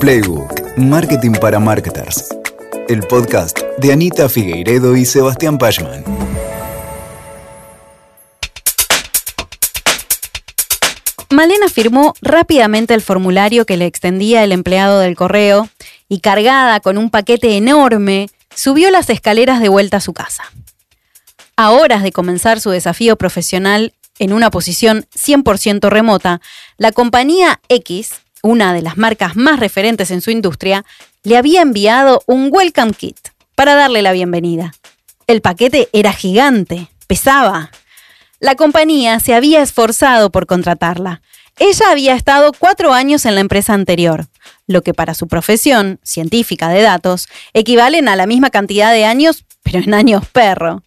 Playbook, Marketing para Marketers. El podcast de Anita Figueiredo y Sebastián Pachman. Malena firmó rápidamente el formulario que le extendía el empleado del correo y cargada con un paquete enorme, subió las escaleras de vuelta a su casa. A horas de comenzar su desafío profesional en una posición 100% remota, la compañía X, una de las marcas más referentes en su industria, le había enviado un welcome kit para darle la bienvenida. El paquete era gigante, pesaba. La compañía se había esforzado por contratarla. Ella había estado cuatro años en la empresa anterior, lo que para su profesión, científica de datos, equivalen a la misma cantidad de años, pero en años perro.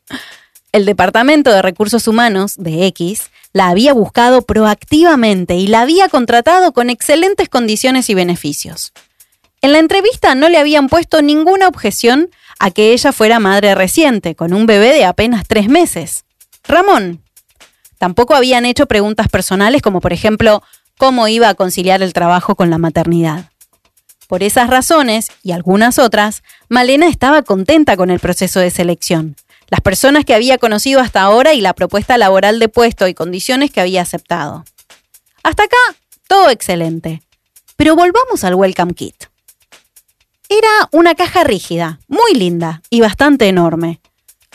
El Departamento de Recursos Humanos de X la había buscado proactivamente y la había contratado con excelentes condiciones y beneficios. En la entrevista no le habían puesto ninguna objeción a que ella fuera madre reciente, con un bebé de apenas tres meses. Ramón, Tampoco habían hecho preguntas personales como por ejemplo cómo iba a conciliar el trabajo con la maternidad. Por esas razones y algunas otras, Malena estaba contenta con el proceso de selección, las personas que había conocido hasta ahora y la propuesta laboral de puesto y condiciones que había aceptado. Hasta acá, todo excelente. Pero volvamos al Welcome Kit. Era una caja rígida, muy linda y bastante enorme.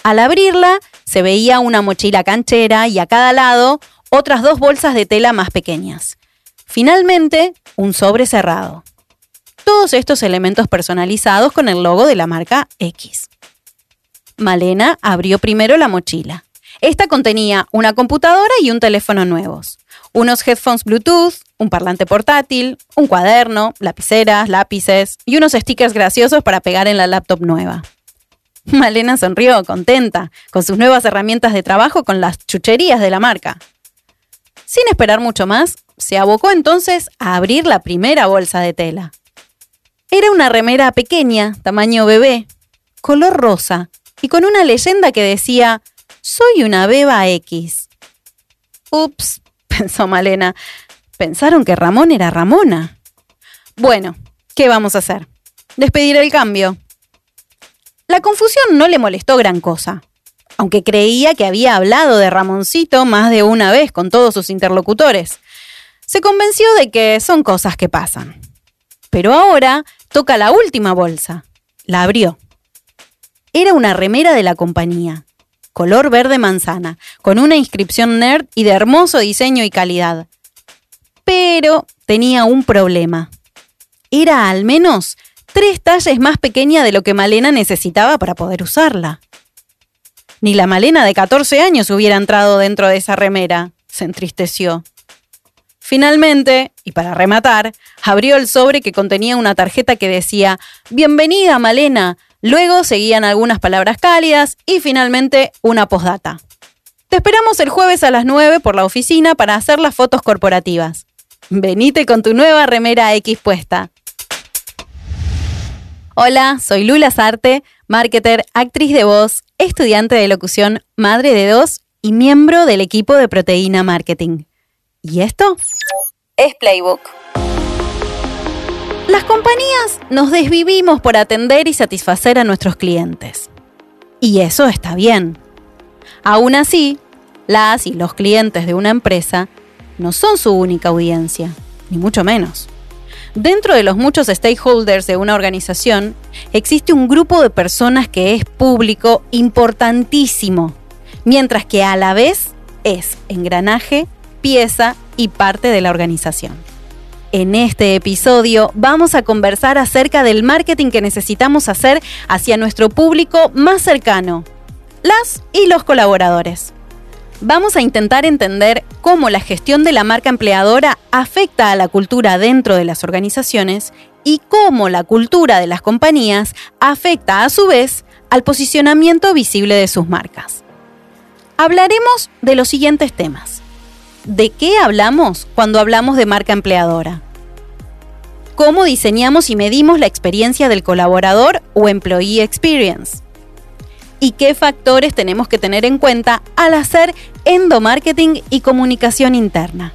Al abrirla, se veía una mochila canchera y a cada lado otras dos bolsas de tela más pequeñas. Finalmente, un sobre cerrado. Todos estos elementos personalizados con el logo de la marca X. Malena abrió primero la mochila. Esta contenía una computadora y un teléfono nuevos, unos headphones Bluetooth, un parlante portátil, un cuaderno, lapiceras, lápices y unos stickers graciosos para pegar en la laptop nueva. Malena sonrió, contenta, con sus nuevas herramientas de trabajo con las chucherías de la marca. Sin esperar mucho más, se abocó entonces a abrir la primera bolsa de tela. Era una remera pequeña, tamaño bebé, color rosa, y con una leyenda que decía, Soy una beba X. Ups, pensó Malena, pensaron que Ramón era Ramona. Bueno, ¿qué vamos a hacer? Despedir el cambio. La confusión no le molestó gran cosa, aunque creía que había hablado de Ramoncito más de una vez con todos sus interlocutores. Se convenció de que son cosas que pasan. Pero ahora toca la última bolsa. La abrió. Era una remera de la compañía, color verde manzana, con una inscripción nerd y de hermoso diseño y calidad. Pero tenía un problema. Era al menos tres talles más pequeña de lo que Malena necesitaba para poder usarla. Ni la Malena de 14 años hubiera entrado dentro de esa remera, se entristeció. Finalmente, y para rematar, abrió el sobre que contenía una tarjeta que decía Bienvenida, Malena. Luego seguían algunas palabras cálidas y finalmente una postdata. Te esperamos el jueves a las 9 por la oficina para hacer las fotos corporativas. Venite con tu nueva remera X puesta. Hola, soy Lula Sarte, marketer, actriz de voz, estudiante de locución, madre de dos y miembro del equipo de Proteína Marketing. ¿Y esto? Es Playbook. Las compañías nos desvivimos por atender y satisfacer a nuestros clientes. Y eso está bien. Aún así, las y los clientes de una empresa no son su única audiencia, ni mucho menos. Dentro de los muchos stakeholders de una organización, existe un grupo de personas que es público importantísimo, mientras que a la vez es engranaje, pieza y parte de la organización. En este episodio vamos a conversar acerca del marketing que necesitamos hacer hacia nuestro público más cercano, las y los colaboradores vamos a intentar entender cómo la gestión de la marca empleadora afecta a la cultura dentro de las organizaciones y cómo la cultura de las compañías afecta a su vez al posicionamiento visible de sus marcas. Hablaremos de los siguientes temas. ¿De qué hablamos cuando hablamos de marca empleadora? ¿Cómo diseñamos y medimos la experiencia del colaborador o employee experience? y qué factores tenemos que tener en cuenta al hacer endomarketing y comunicación interna.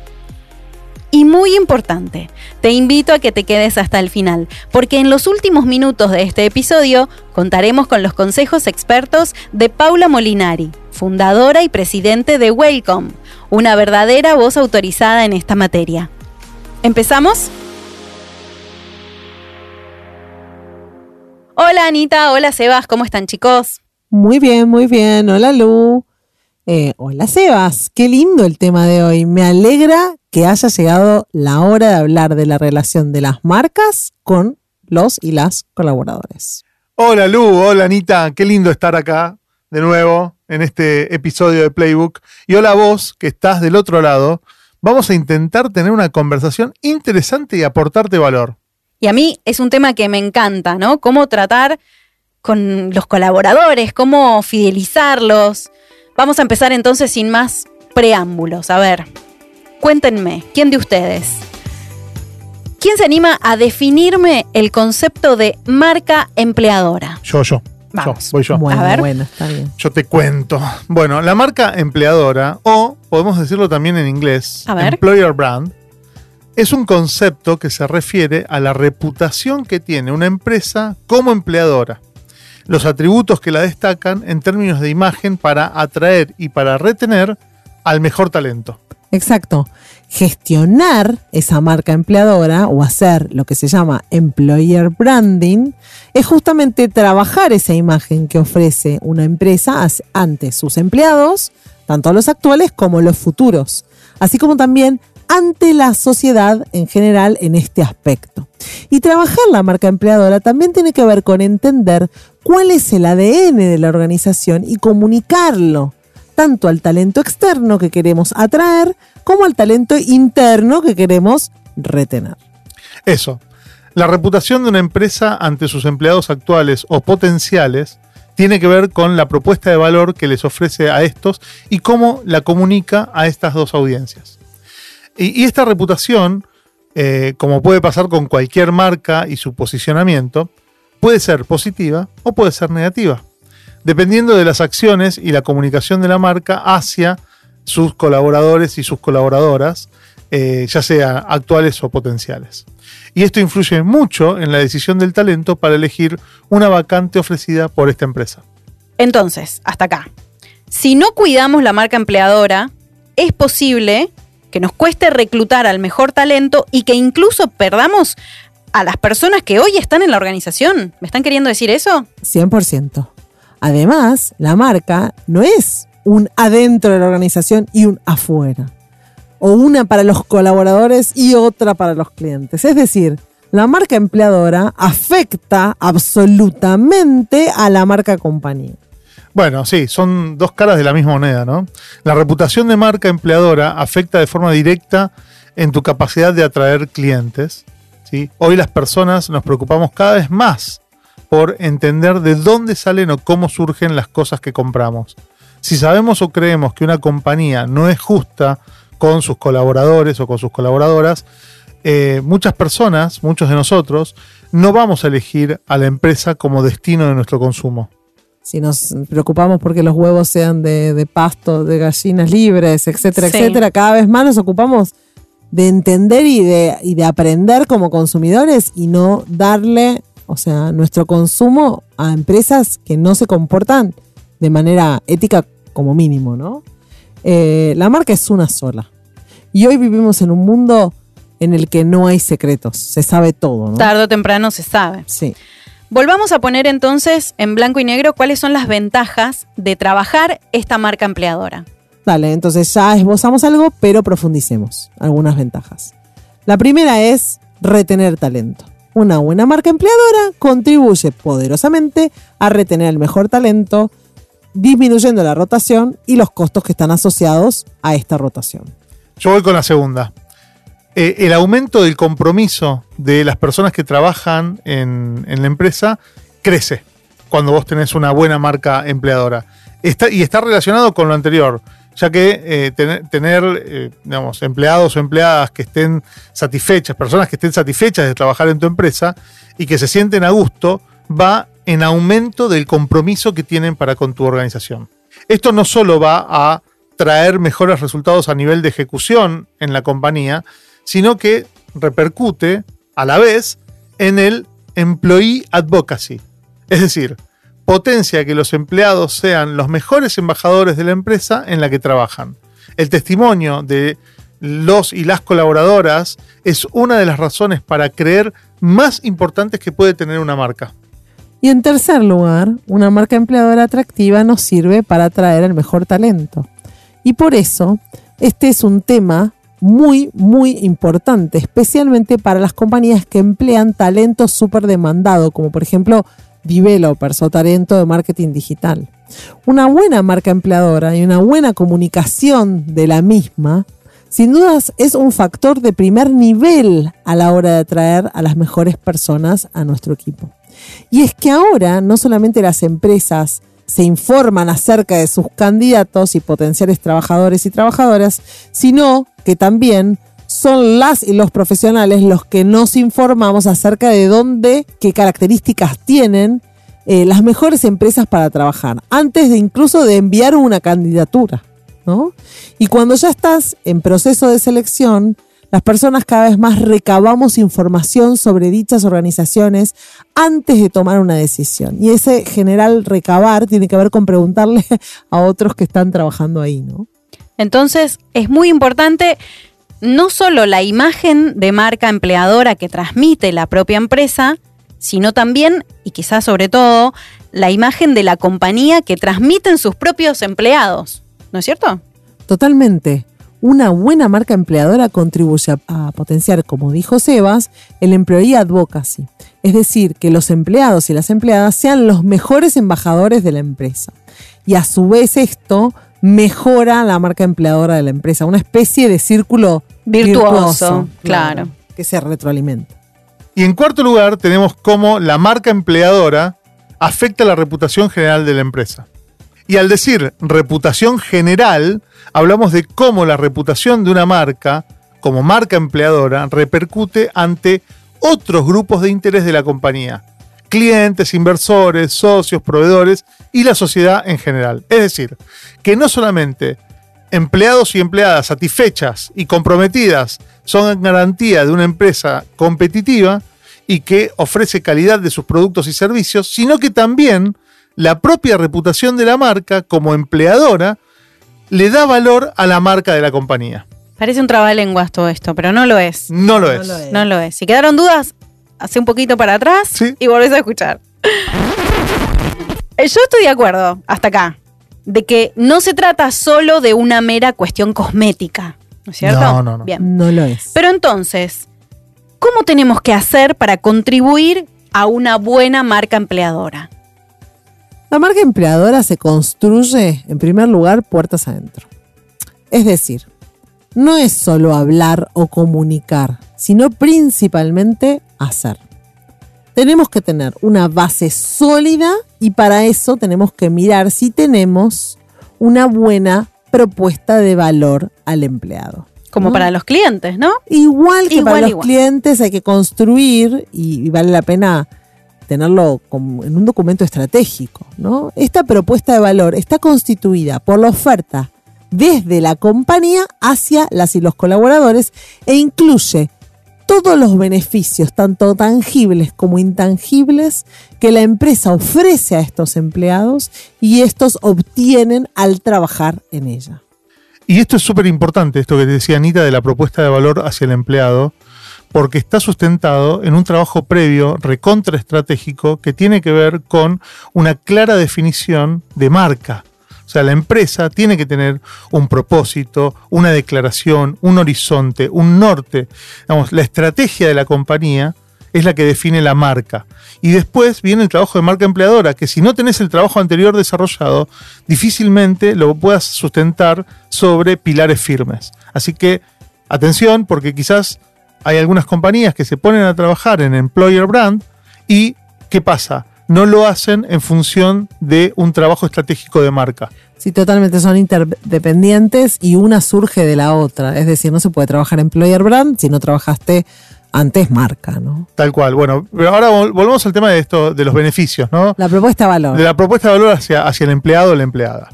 Y muy importante, te invito a que te quedes hasta el final, porque en los últimos minutos de este episodio contaremos con los consejos expertos de Paula Molinari, fundadora y presidente de Welcome, una verdadera voz autorizada en esta materia. ¿Empezamos? Hola Anita, hola Sebas, ¿cómo están chicos? Muy bien, muy bien. Hola Lu. Eh, hola Sebas, qué lindo el tema de hoy. Me alegra que haya llegado la hora de hablar de la relación de las marcas con los y las colaboradores. Hola Lu, hola Anita, qué lindo estar acá de nuevo en este episodio de Playbook. Y hola vos, que estás del otro lado. Vamos a intentar tener una conversación interesante y aportarte valor. Y a mí es un tema que me encanta, ¿no? Cómo tratar con los colaboradores, cómo fidelizarlos. Vamos a empezar entonces sin más preámbulos. A ver, cuéntenme, ¿quién de ustedes? ¿Quién se anima a definirme el concepto de marca empleadora? Yo, yo. Vamos. Yo, voy yo. Bueno, A ver. bueno, está bien. Yo te cuento. Bueno, la marca empleadora, o podemos decirlo también en inglés, A ver. employer brand, es un concepto que se refiere a la reputación que tiene una empresa como empleadora, los atributos que la destacan en términos de imagen para atraer y para retener al mejor talento. Exacto. Gestionar esa marca empleadora o hacer lo que se llama employer branding es justamente trabajar esa imagen que ofrece una empresa ante sus empleados, tanto los actuales como los futuros, así como también ante la sociedad en general en este aspecto. Y trabajar la marca empleadora también tiene que ver con entender cuál es el ADN de la organización y comunicarlo tanto al talento externo que queremos atraer como al talento interno que queremos retener. Eso. La reputación de una empresa ante sus empleados actuales o potenciales tiene que ver con la propuesta de valor que les ofrece a estos y cómo la comunica a estas dos audiencias. Y, esta reputación, eh, como puede pasar con cualquier marca y su posicionamiento, puede ser positiva o puede ser negativa, dependiendo de las acciones y la comunicación de la marca hacia sus colaboradores y sus colaboradoras, eh, ya sea actuales o potenciales. Y esto influye mucho en la decisión del talento para elegir una vacante ofrecida por esta empresa. Entonces, hasta acá. Si no cuidamos la marca empleadora, es posible que nos cueste reclutar al mejor talento y que incluso perdamos a las personas que hoy están en la organización. ¿Me están queriendo decir eso? 100%. Además, la marca no es un adentro de la organización y un afuera. O una para los colaboradores y otra para los clientes. Es decir, la marca empleadora afecta absolutamente a la marca compañía. Bueno, sí, son dos caras de la misma moneda, ¿no? La reputación de marca empleadora afecta de forma directa en tu capacidad de atraer clientes. Hoy las personas nos preocupamos cada vez más por entender de dónde salen o cómo surgen las cosas que compramos. Si sabemos o creemos que una compañía no es justa con sus colaboradores o con sus colaboradoras, eh, muchas personas, muchos de nosotros, no vamos a elegir a la empresa como destino de nuestro consumo. Si nos preocupamos porque los huevos sean de, de pasto, de gallinas libres, etcétera, Sí. etcétera, cada vez más nos ocupamos de entender y de, y de aprender como consumidores y no darle, o sea, nuestro consumo a empresas que no se comportan de manera ética como mínimo, ¿no? Eh, la marca es una sola. Y hoy vivimos en un mundo en el que no hay secretos, se sabe todo, ¿no? Tarde o temprano se sabe. Sí. Volvamos a poner entonces en blanco y negro cuáles son las ventajas de trabajar esta marca empleadora. Dale, entonces ya esbozamos algo, pero profundicemos algunas ventajas. La primera es retener talento. Una buena marca empleadora contribuye poderosamente a retener el mejor talento, disminuyendo la rotación y los costos que están asociados a esta rotación. Yo voy con la segunda. Eh, el aumento del compromiso de las personas que trabajan en, la empresa crece cuando vos tenés una buena marca empleadora. Y está relacionado con lo anterior, ya que eh, tener, eh, empleados o empleadas que estén satisfechas, personas que estén satisfechas de trabajar en tu empresa y que se sienten a gusto, va en aumento del compromiso que tienen para con tu organización. Esto no solo va a traer mejores resultados a nivel de ejecución en la compañía, sino que repercute a la vez en el employee advocacy. Es decir, potencia que los empleados sean los mejores embajadores de la empresa en la que trabajan. El testimonio de los y las colaboradoras es una de las razones para creer más importantes que puede tener una marca. Y en tercer lugar, una marca empleadora atractiva nos sirve para atraer el mejor talento. Y por eso, este es un tema muy, muy importante, especialmente para las compañías que emplean talento súper demandado, como por ejemplo developers o talento de marketing digital. Una buena marca empleadora y una buena comunicación de la misma, sin dudas es un factor de primer nivel a la hora de atraer a las mejores personas a nuestro equipo. Y es que ahora no solamente las empresas se informan acerca de sus candidatos y potenciales trabajadores y trabajadoras, sino que también son las y los profesionales los que nos informamos acerca de dónde, qué características tienen eh, las mejores empresas para trabajar, antes de incluso de enviar una candidatura. ¿no? Y cuando ya estás en proceso de selección, las personas cada vez más recabamos información sobre dichas organizaciones antes de tomar una decisión. Y ese general recabar tiene que ver con preguntarle a otros que están trabajando ahí, ¿no? Entonces, es muy importante no solo la imagen de marca empleadora que transmite la propia empresa, sino también, y quizás sobre todo, la imagen de la compañía que transmiten sus propios empleados. ¿No es cierto? Totalmente una buena marca empleadora contribuye a, potenciar, como dijo Sebas, el employee advocacy, es decir, que los empleados y las empleadas sean los mejores embajadores de la empresa. Y a su vez esto mejora la marca empleadora de la empresa, una especie de círculo virtuoso, claro, que se retroalimenta. Y en cuarto lugar tenemos cómo la marca empleadora afecta la reputación general de la empresa. Y al decir reputación general, hablamos de cómo la reputación de una marca, como marca empleadora, repercute ante otros grupos de interés de la compañía. Clientes, inversores, socios, proveedores y la sociedad en general. Es decir, que no solamente empleados y empleadas satisfechas y comprometidas son garantía de una empresa competitiva y que ofrece calidad de sus productos y servicios, sino que también la propia reputación de la marca como empleadora le da valor a la marca de la compañía. Parece un trabalenguas todo esto, pero no lo es. No lo, es. No lo es. Si quedaron dudas, hace un poquito para atrás y volvés a escuchar. Eh, yo estoy de acuerdo, hasta acá, de que no se trata solo de una mera cuestión cosmética, ¿no es cierto? No, no, no. Bien. No lo es. Pero entonces, ¿cómo tenemos que hacer para contribuir a una buena marca empleadora? La marca empleadora se construye, en primer lugar, puertas adentro. Es decir, no es solo hablar o comunicar, sino principalmente hacer. Tenemos que tener una base sólida y para eso tenemos que mirar si tenemos una buena propuesta de valor al empleado. Como para los clientes, ¿no? Igual que para los clientes hay que construir y vale la pena tenerlo en un documento estratégico. ¿no? Esta propuesta de valor está constituida por la oferta desde la compañía hacia las y los colaboradores e incluye todos los beneficios, tanto tangibles como intangibles, que la empresa ofrece a estos empleados y estos obtienen al trabajar en ella. Y esto es súper importante, esto que decía Anita de la propuesta de valor hacia el empleado, porque está sustentado en un trabajo previo recontraestratégico que tiene que ver con una clara definición de marca. O sea, la empresa tiene que tener un propósito, una declaración, un horizonte, un norte. la estrategia de la compañía es la que define la marca. Y después viene el trabajo de marca empleadora, que si no tenés el trabajo anterior desarrollado, difícilmente lo puedas sustentar sobre pilares firmes. Así que, atención, porque quizás hay algunas compañías que se ponen a trabajar en employer brand y ¿qué pasa? No lo hacen en función de un trabajo estratégico de marca. Sí, totalmente son interdependientes y una surge de la otra. Es decir, no se puede trabajar employer brand si no trabajaste antes marca, ¿no? Tal cual. Bueno, ahora volvemos al tema de esto, de los beneficios, ¿no? La propuesta de valor. De la propuesta de valor hacia, hacia el empleado o la empleada.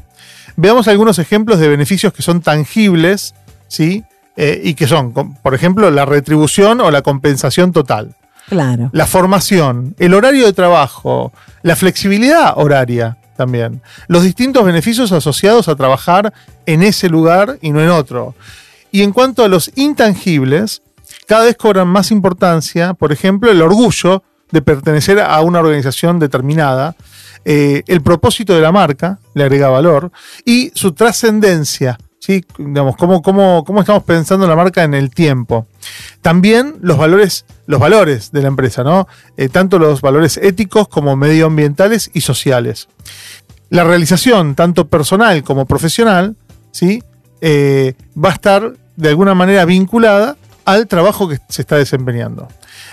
Veamos algunos ejemplos de beneficios que son tangibles, ¿sí? Eh, y que son, por ejemplo, la retribución o la compensación total, Claro. la formación, el horario de trabajo, la flexibilidad horaria también, los distintos beneficios asociados a trabajar en ese lugar y no en otro. Y en cuanto a los intangibles, cada vez cobran más importancia, por ejemplo, el orgullo de pertenecer a una organización determinada, eh, el propósito de la marca, le agrega valor, y su trascendencia, ¿sí? Digamos, cómo, cómo, cómo estamos pensando la marca en el tiempo. También los valores, los valores de la empresa, ¿no? Eh, tanto los valores éticos como medioambientales y sociales. La realización, tanto personal como profesional, ¿sí? Eh, va a estar de alguna manera vinculada al trabajo que se está desempeñando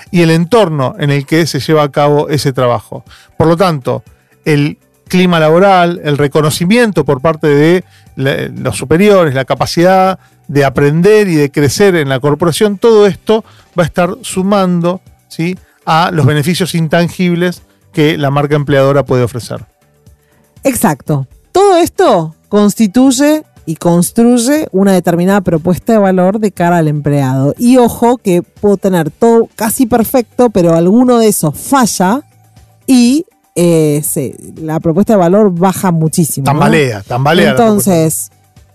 y el entorno en el que se lleva a cabo ese trabajo. Por lo tanto, el clima laboral, el reconocimiento por parte de los superiores, la capacidad de aprender y de crecer en la corporación, todo esto va a estar sumando ¿sí? a los beneficios intangibles que la marca empleadora puede ofrecer. Exacto. Todo esto constituye y construye una determinada propuesta de valor de cara al empleado. Y ojo que puedo tener todo casi perfecto, pero alguno de esos falla y eh, se- la propuesta de valor baja muchísimo. ¿no? Tambalea, tambalea. la Entonces,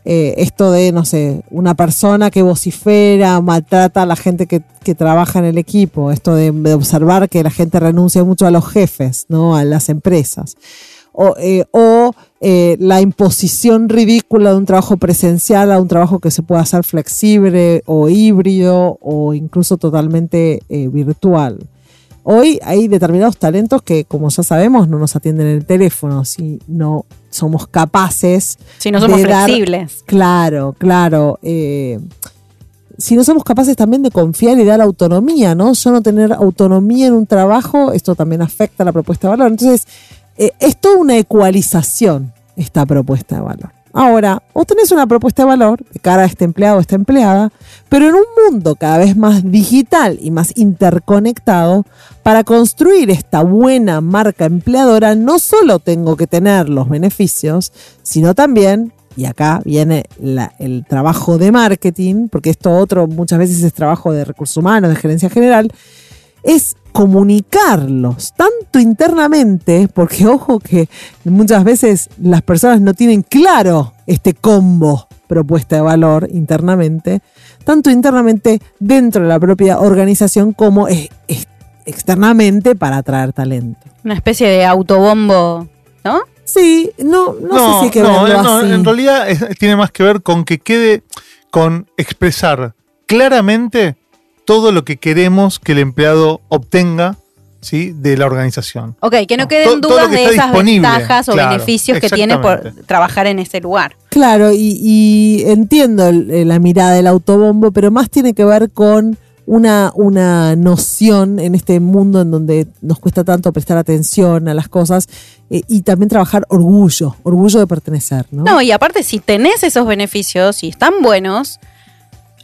eh, esto de, no sé, una persona que vocifera, maltrata a la gente que, que trabaja en el equipo, esto de, de observar que la gente renuncia mucho a los jefes, ¿no? A las empresas. O, eh, o, eh, la imposición ridícula de un trabajo presencial a un trabajo que se pueda hacer flexible o híbrido o incluso totalmente virtual. Hoy hay determinados talentos que, como ya sabemos, no nos atienden en el teléfono si no somos capaces Si no somos de dar- flexibles. Claro, claro. eh, si no somos capaces también de confiar y dar autonomía, ¿no? Yo no tener autonomía en un trabajo, esto también afecta la propuesta de valor. Entonces, eh, es toda una ecualización esta propuesta de valor. Ahora, vos tenés una propuesta de valor de cara a este empleado o esta empleada, pero en un mundo cada vez más digital y más interconectado, para construir esta buena marca empleadora no solo tengo que tener los beneficios, sino también, y acá viene el trabajo de marketing, porque esto otro muchas veces es trabajo de recursos humanos, de gerencia general, es comunicarlos tanto internamente, porque ojo que muchas veces las personas no tienen claro este combo propuesta de valor internamente, tanto internamente dentro de la propia organización como ex- externamente para atraer talento. Una especie de autobombo, ¿no? Sí, no, no, sé si hay que no, verlo no, así. en realidad es- tiene más que ver con que quede con expresar claramente todo lo que queremos que el empleado obtenga ¿sí? de la organización. Ok, que no No, queden todo- dudas de esas ventajas o claro, beneficios que tiene por trabajar en ese lugar. Claro, y, y entiendo eh, la mirada del autobombo, pero más tiene que ver con una, una noción en este mundo en donde nos cuesta tanto prestar atención a las cosas eh, y también trabajar orgullo, orgullo de pertenecer, ¿no? No, y aparte, si tenés esos beneficios y están buenos,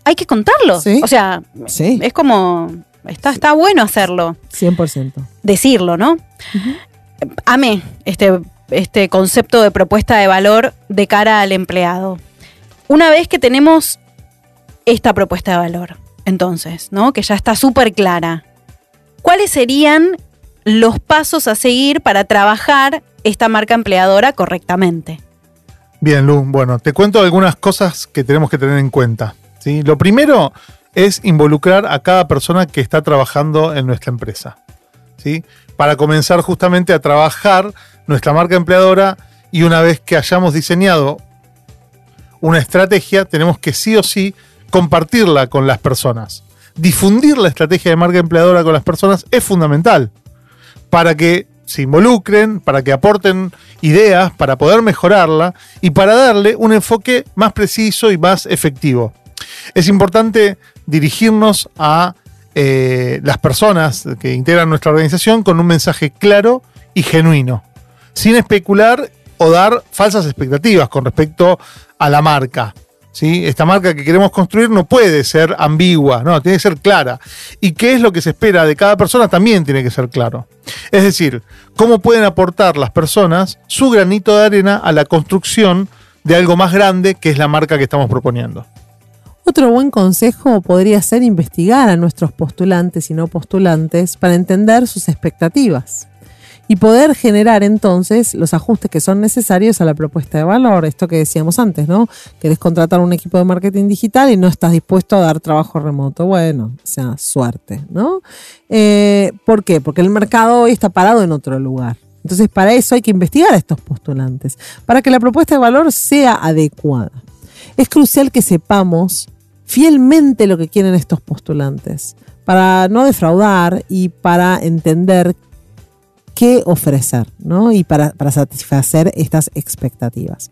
hay que contarlos. Sí. O sea, Sí, es como. Está, está bueno hacerlo, 100%. decirlo, ¿no? Amé este, este concepto de propuesta de valor de cara al empleado. Una vez que tenemos esta propuesta de valor, entonces, ¿no? Que ya está súper clara. ¿Cuáles serían los pasos a seguir para trabajar esta marca empleadora correctamente? Bien, Lu, bueno, te cuento algunas cosas que tenemos que tener en cuenta. Lo primero es involucrar a cada persona que está trabajando en nuestra empresa. ¿sí? Para comenzar justamente a trabajar nuestra marca empleadora y una vez que hayamos diseñado una estrategia, tenemos que sí o sí compartirla con las personas. Difundir la estrategia de marca empleadora con las personas es fundamental para que se involucren, para que aporten ideas, para poder mejorarla y para darle un enfoque más preciso y más efectivo. Es importante dirigirnos a eh, las personas que integran nuestra organización con un mensaje claro y genuino, sin especular o dar falsas expectativas con respecto a la marca. ¿sí? Esta marca que queremos construir no puede ser ambigua, no, tiene que ser clara. Y qué es lo que se espera de cada persona también tiene que ser claro. Es decir, cómo pueden aportar las personas su granito de arena a la construcción de algo más grande que es la marca que estamos proponiendo. Otro buen consejo podría ser investigar a nuestros postulantes y no postulantes para entender sus expectativas y poder generar entonces los ajustes que son necesarios a la propuesta de valor. Esto que decíamos antes, ¿no? Querés contratar un equipo de marketing digital y no estás dispuesto a dar trabajo remoto. Bueno, o sea, suerte, ¿no? Eh, ¿Por qué? Porque el mercado hoy está parado en otro lugar. Entonces, para eso hay que investigar a estos postulantes, para que la propuesta de valor sea adecuada. Es crucial que sepamos fielmente lo que quieren estos postulantes, para no defraudar y para entender qué ofrecer, ¿no? Y para, satisfacer estas expectativas.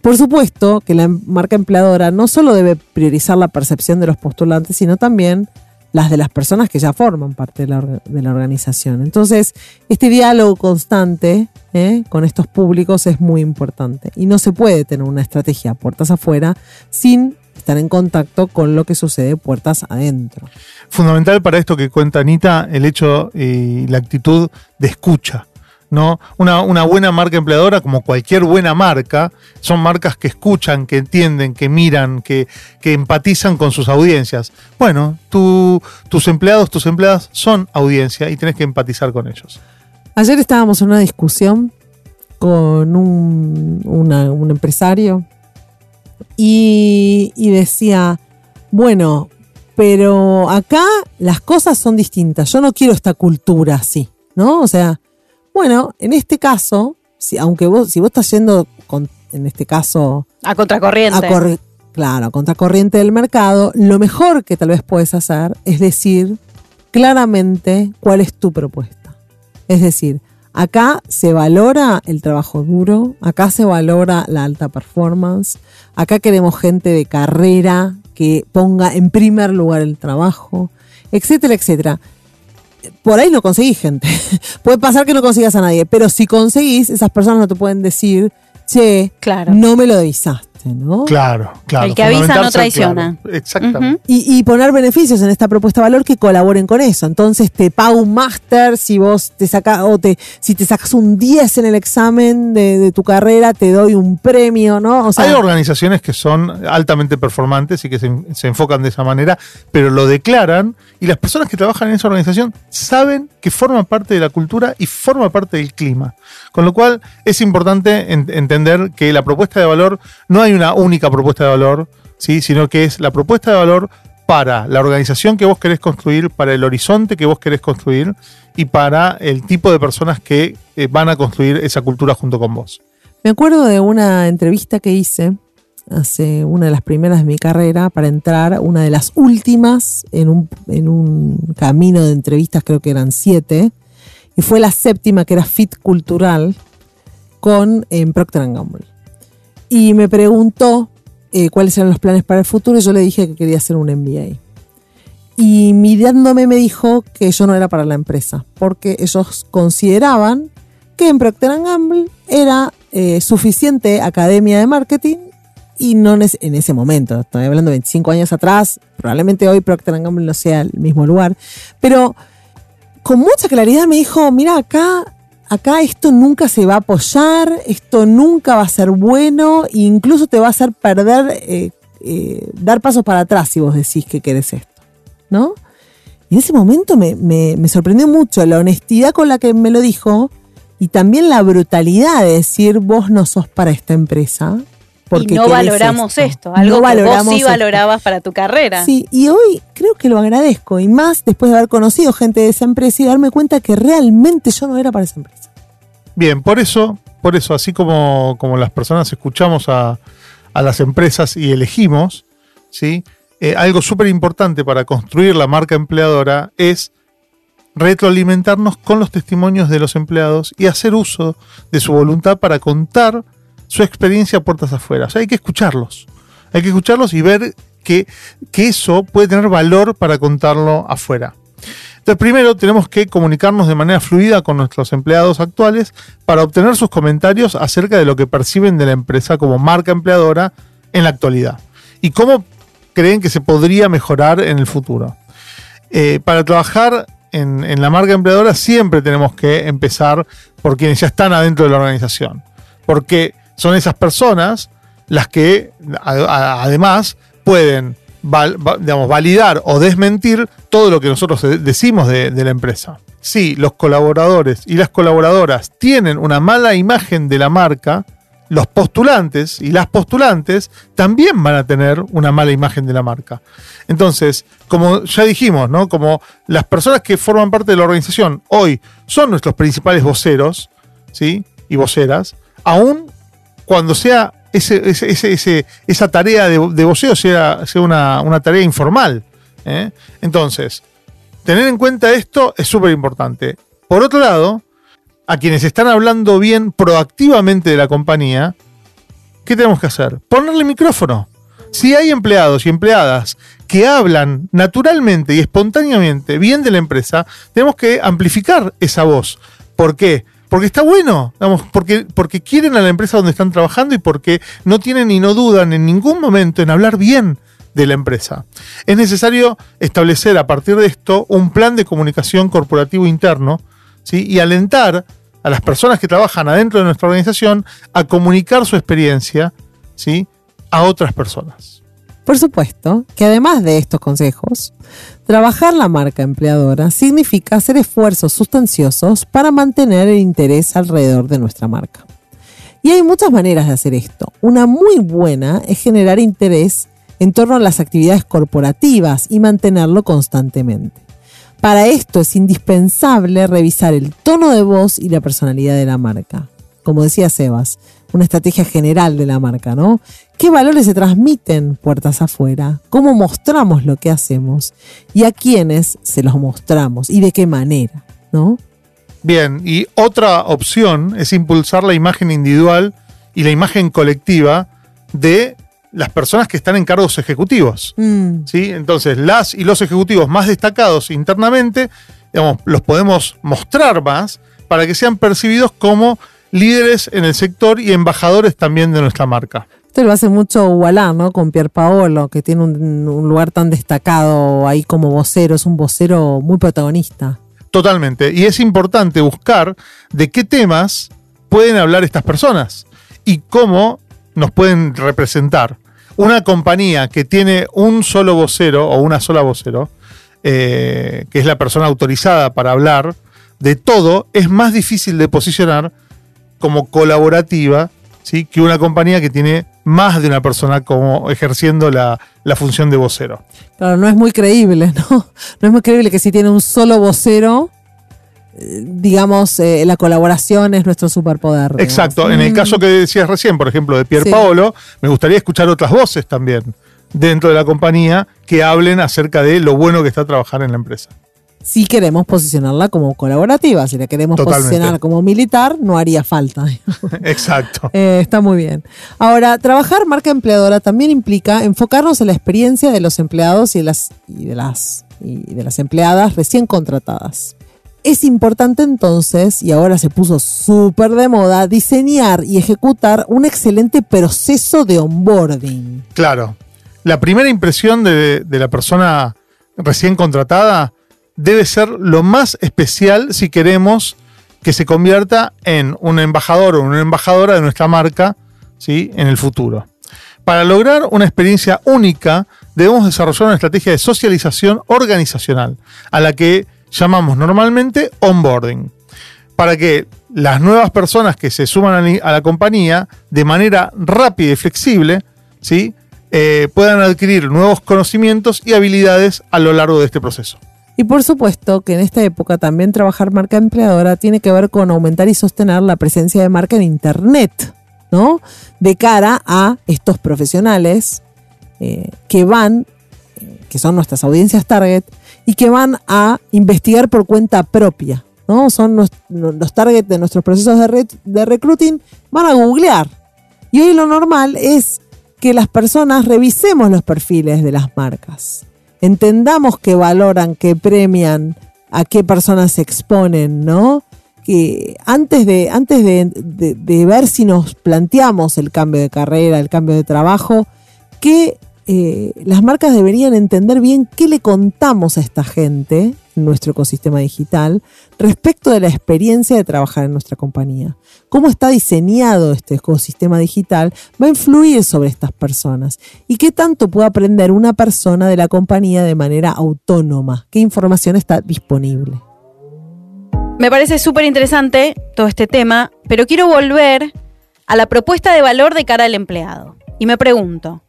Por supuesto que la marca empleadora no solo debe priorizar la percepción de los postulantes, sino también las de las personas que ya forman parte de la, organización. Entonces, este diálogo constante ¿eh? con estos públicos es muy importante y no se puede tener una estrategia puertas afuera sin estar en contacto con lo que sucede puertas adentro. Fundamental para esto que cuenta Anita, el hecho y la actitud de escucha. ¿no? Una, una, buena marca empleadora, como cualquier buena marca, son marcas que escuchan, que entienden, que miran, que, que empatizan con sus audiencias. Bueno, tu, tus empleados, tus empleadas son audiencia y tenés que empatizar con ellos. Ayer estábamos en una discusión con un, una, un empresario y, y decía, bueno, pero acá las cosas son distintas. Yo no quiero esta cultura así, ¿no? O sea, bueno, en este caso, si, aunque vos, si vos estás yendo, con, en este caso... A contracorriente. A claro, a contracorriente del mercado, lo mejor que tal vez puedes hacer es decir claramente cuál es tu propuesta. Es decir, Acá se valora el trabajo duro, acá se valora la alta performance, acá queremos gente de carrera que ponga en primer lugar el trabajo, etcétera, etcétera. Por ahí no conseguís gente. Puede pasar que no consigas a nadie, pero si conseguís, esas personas no te pueden decir, che, Claro. no me lo avisaste, ¿no? Claro, claro. El que avisa no traiciona. claro. Exactamente. Y, y poner beneficios en esta propuesta de valor que colaboren con eso. Entonces te pago un máster si vos te sacas, o te, si te sacas un 10 en el examen de, de tu carrera, te doy un premio, ¿no? O sea, Hay organizaciones que son altamente performantes y que se, se enfocan de esa manera, pero lo declaran y las personas que trabajan en esa organización saben que forma parte de la cultura y forma parte del clima. Con lo cual es importante en- entender que la propuesta de valor no hay una única propuesta de valor, ¿sí? sino que es la propuesta de valor para la organización que vos querés construir, para el horizonte que vos querés construir y para el tipo de personas que eh, van a construir esa cultura junto con vos. Me acuerdo de una entrevista que hice hace una de las primeras de mi carrera para entrar, una de las últimas en un, en un camino de entrevistas, creo que eran siete, y fue la séptima que era Fit Cultural con en Procter Gamble. Y me preguntó eh, cuáles eran los planes para el futuro y yo le dije que quería hacer un MBA. Y mirándome me dijo que yo no era para la empresa, porque ellos consideraban que en Procter Gamble era eh, suficiente academia de marketing y no en ese momento, estoy hablando de 25 años atrás, probablemente hoy Procter Gamble no sea el mismo lugar, pero con mucha claridad me dijo, mira, acá, acá esto nunca se va a apoyar, esto nunca va a ser bueno, e incluso te va a hacer perder, eh, eh, dar pasos para atrás si vos decís que querés esto, ¿no? Y en ese momento me, me- me sorprendió mucho la honestidad con la que me lo dijo y también la brutalidad de decir vos no sos para esta empresa. Porque y no valoramos esto. esto, algo No que vos valoramos sí esto. valorabas para tu carrera. Sí, y hoy creo que lo agradezco y más después de haber conocido gente de esa empresa y darme cuenta que realmente yo no era para esa empresa. Bien, por eso, por eso, así como, como las personas escuchamos a, a las empresas y elegimos, ¿sí? Eh, algo súper importante para construir la marca empleadora es retroalimentarnos con los testimonios de los empleados y hacer uso de su voluntad para contar su experiencia puertas afuera. O sea, hay que escucharlos. Hay que escucharlos y ver que, que eso puede tener valor para contarlo afuera. Entonces, primero tenemos que comunicarnos de manera fluida con nuestros empleados actuales para obtener sus comentarios acerca de lo que perciben de la empresa como marca empleadora en la actualidad y cómo creen que se podría mejorar en el futuro. Eh, para trabajar en, en la marca empleadora siempre tenemos que empezar por quienes ya están adentro de la organización, porque son esas personas las que además pueden digamos, validar o desmentir todo lo que nosotros de- decimos de, de la empresa. Si los colaboradores y las colaboradoras tienen una mala imagen de la marca, los postulantes y las postulantes también van a tener una mala imagen de la marca. Entonces, como ya dijimos, ¿no? Como las personas que forman parte de la organización hoy son nuestros principales voceros, ¿sí? Y voceras, aún cuando sea ese, esa tarea de, de voceo sea, una tarea informal. ¿eh? Entonces, tener en cuenta esto es súper importante. Por otro lado, a quienes están hablando bien proactivamente de la compañía, ¿qué tenemos que hacer? Ponerle micrófono. Si hay empleados y empleadas que hablan naturalmente y espontáneamente bien de la empresa, tenemos que amplificar esa voz. ¿Por qué? Porque está bueno, digamos, porque, porque quieren a la empresa donde están trabajando y porque no tienen y no dudan en ningún momento en hablar bien de la empresa. Es necesario establecer a partir de esto un plan de comunicación corporativo interno ¿sí? y alentar a las personas que trabajan adentro de nuestra organización a comunicar su experiencia ¿sí? a otras personas. Por supuesto que además de estos consejos, trabajar la marca empleadora significa hacer esfuerzos sustanciosos para mantener el interés alrededor de nuestra marca. Y hay muchas maneras de hacer esto. Una muy buena es generar interés en torno a las actividades corporativas y mantenerlo constantemente. Para esto es indispensable revisar el tono de voz y la personalidad de la marca. Como decía Sebas, una estrategia general de la marca, ¿no? ¿Qué valores se transmiten puertas afuera? ¿Cómo mostramos lo que hacemos? ¿Y a quiénes se los mostramos? ¿Y de qué manera? ¿No? Bien, y otra opción es impulsar la imagen individual y la imagen colectiva de las personas que están en cargos ejecutivos. Mm, ¿sí? Entonces, las y los ejecutivos más destacados internamente, digamos, los podemos mostrar más para que sean percibidos como líderes en el sector y embajadores también de nuestra marca. Esto lo hace mucho Wallah, ¿no? Con Pier Paolo, que tiene un, un lugar tan destacado ahí como vocero, es un vocero muy protagonista. Totalmente. Y es importante buscar de qué temas pueden hablar estas personas y cómo nos pueden representar. Una compañía que tiene un solo vocero o una sola vocero, eh, que es la persona autorizada para hablar de todo, es más difícil de posicionar como colaborativa ¿sí? que una compañía que tiene más de una persona como ejerciendo la, la función de vocero. Claro, no es muy creíble, ¿no? No es muy creíble que si tiene un solo vocero, eh, digamos, eh, la colaboración es nuestro superpoder. digamos. Exacto. En el Mm. caso que decías recién, por ejemplo, de Pier Sí. Paolo, me gustaría escuchar otras voces también dentro de la compañía que hablen acerca de lo bueno que está trabajar en la empresa. Si queremos posicionarla como colaborativa, si la queremos Totalmente. posicionar como militar, no haría falta. Exacto. Eh, está muy bien. Ahora, trabajar marca empleadora también implica enfocarnos en la experiencia de los empleados y de las, y de las, y de las empleadas recién contratadas. Es importante entonces, y ahora se puso súper de moda, diseñar y ejecutar un excelente proceso de onboarding. Claro. La primera impresión de, de la persona recién contratada debe ser lo más especial si queremos que se convierta en un embajador o una embajadora de nuestra marca ¿sí? en el futuro. Para lograr una experiencia única, debemos desarrollar una estrategia de socialización organizacional, a la que llamamos normalmente onboarding, para que las nuevas personas que se suman a la- compañía de manera rápida y flexible ¿sí? Eh, puedan adquirir nuevos conocimientos y habilidades a lo largo de este proceso. Y por supuesto que en esta época también trabajar marca empleadora tiene que ver con aumentar y sostener la presencia de marca en Internet, ¿no? De cara a estos profesionales eh, que van, eh, que son nuestras audiencias target, y que van a investigar por cuenta propia, ¿no? Son los, los target de nuestros procesos de, re- de recruiting, van a googlear. Y hoy lo normal es que las personas revisemos los perfiles de las marcas entendamos que valoran, que premian, a qué personas se exponen, ¿no? Que antes de, antes de, de- ver si nos planteamos el cambio de carrera, el cambio de trabajo, que eh, las marcas deberían entender bien qué le contamos a esta gente en nuestro ecosistema digital respecto de la experiencia de trabajar en nuestra compañía. Cómo está diseñado este ecosistema digital va a influir sobre estas personas y qué tanto puede aprender una persona de la compañía de manera autónoma, qué información está disponible. Me parece súper interesante todo este tema, pero quiero volver a la propuesta de valor de cara al empleado. Y me pregunto,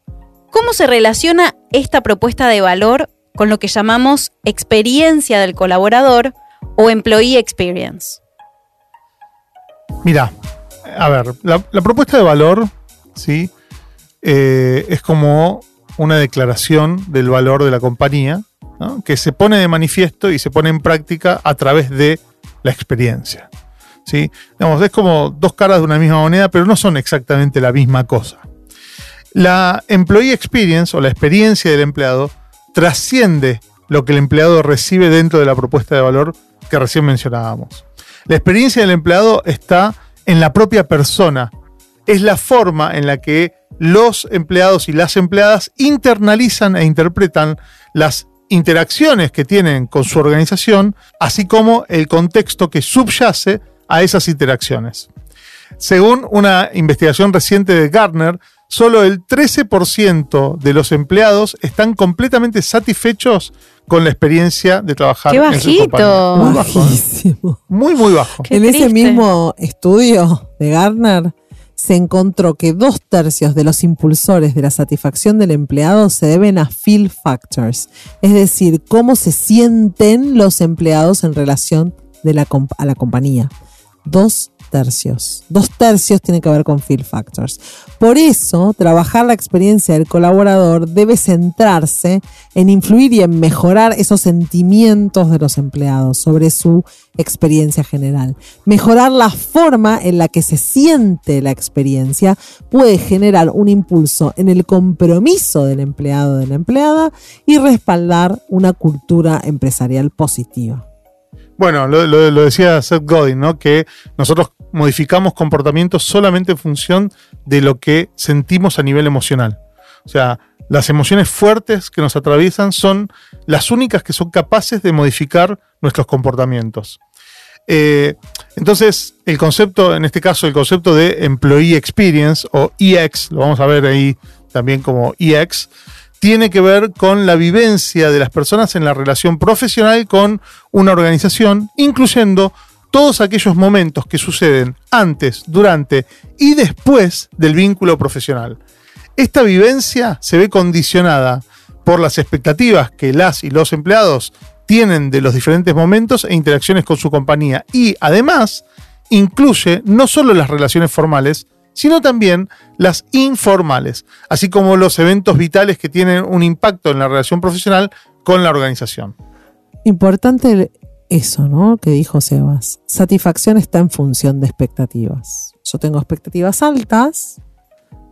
¿cómo se relaciona esta propuesta de valor con lo que llamamos experiencia del colaborador o employee experience? Mira, a ver, la, propuesta de valor, ¿sí? Eh, es como una declaración del valor de la compañía, ¿no? que se pone de manifiesto y se pone en práctica a través de la experiencia. ¿sí? Digamos, es como dos caras de una misma moneda, pero no son exactamente la misma cosa. La employee experience o la experiencia del empleado trasciende lo que el empleado recibe dentro de la propuesta de valor que recién mencionábamos. La experiencia del empleado está en la propia persona. Es la forma en la que los empleados y las empleadas internalizan e interpretan las interacciones que tienen con su organización, así como el contexto que subyace a esas interacciones. Según una investigación reciente de Gartner, solo el 13% de los empleados están completamente satisfechos con la experiencia de trabajar ¡Qué en su compañía. bajito! Muy bajo, ¿eh? Bajísimo. Muy, muy bajo. Qué en ese mismo estudio de Gartner se encontró que dos tercios de los impulsores de la satisfacción del empleado se deben a feel factors, es decir, cómo se sienten los empleados en relación de la comp- a la compañía. Dos tercios. Dos tercios tiene que ver con feel factors. Por eso, trabajar la experiencia del colaborador debe centrarse en influir y en mejorar esos sentimientos de los empleados sobre su experiencia general. Mejorar la forma en la que se siente la experiencia puede generar un impulso en el compromiso del empleado o de la empleada y respaldar una cultura empresarial positiva. Bueno, lo, decía Seth Godin, ¿no? Que nosotros modificamos comportamientos solamente en función de lo que sentimos a nivel emocional. O sea, las emociones fuertes que nos atraviesan son las únicas que son capaces de modificar nuestros comportamientos. Eh, entonces, el concepto, en este caso, el concepto de Employee Experience o EX, lo vamos a ver ahí también como EX, tiene que ver con la vivencia de las personas en la relación profesional con una organización, incluyendo todos aquellos momentos que suceden antes, durante y después del vínculo profesional. Esta vivencia se ve condicionada por las expectativas que las y los empleados tienen de los diferentes momentos e interacciones con su compañía y además incluye no solo las relaciones formales, sino también las informales, así como los eventos vitales que tienen un impacto en la relación profesional con la organización. Importante eso, ¿no? Que dijo Sebas. Satisfacción está en función de expectativas. Yo tengo expectativas altas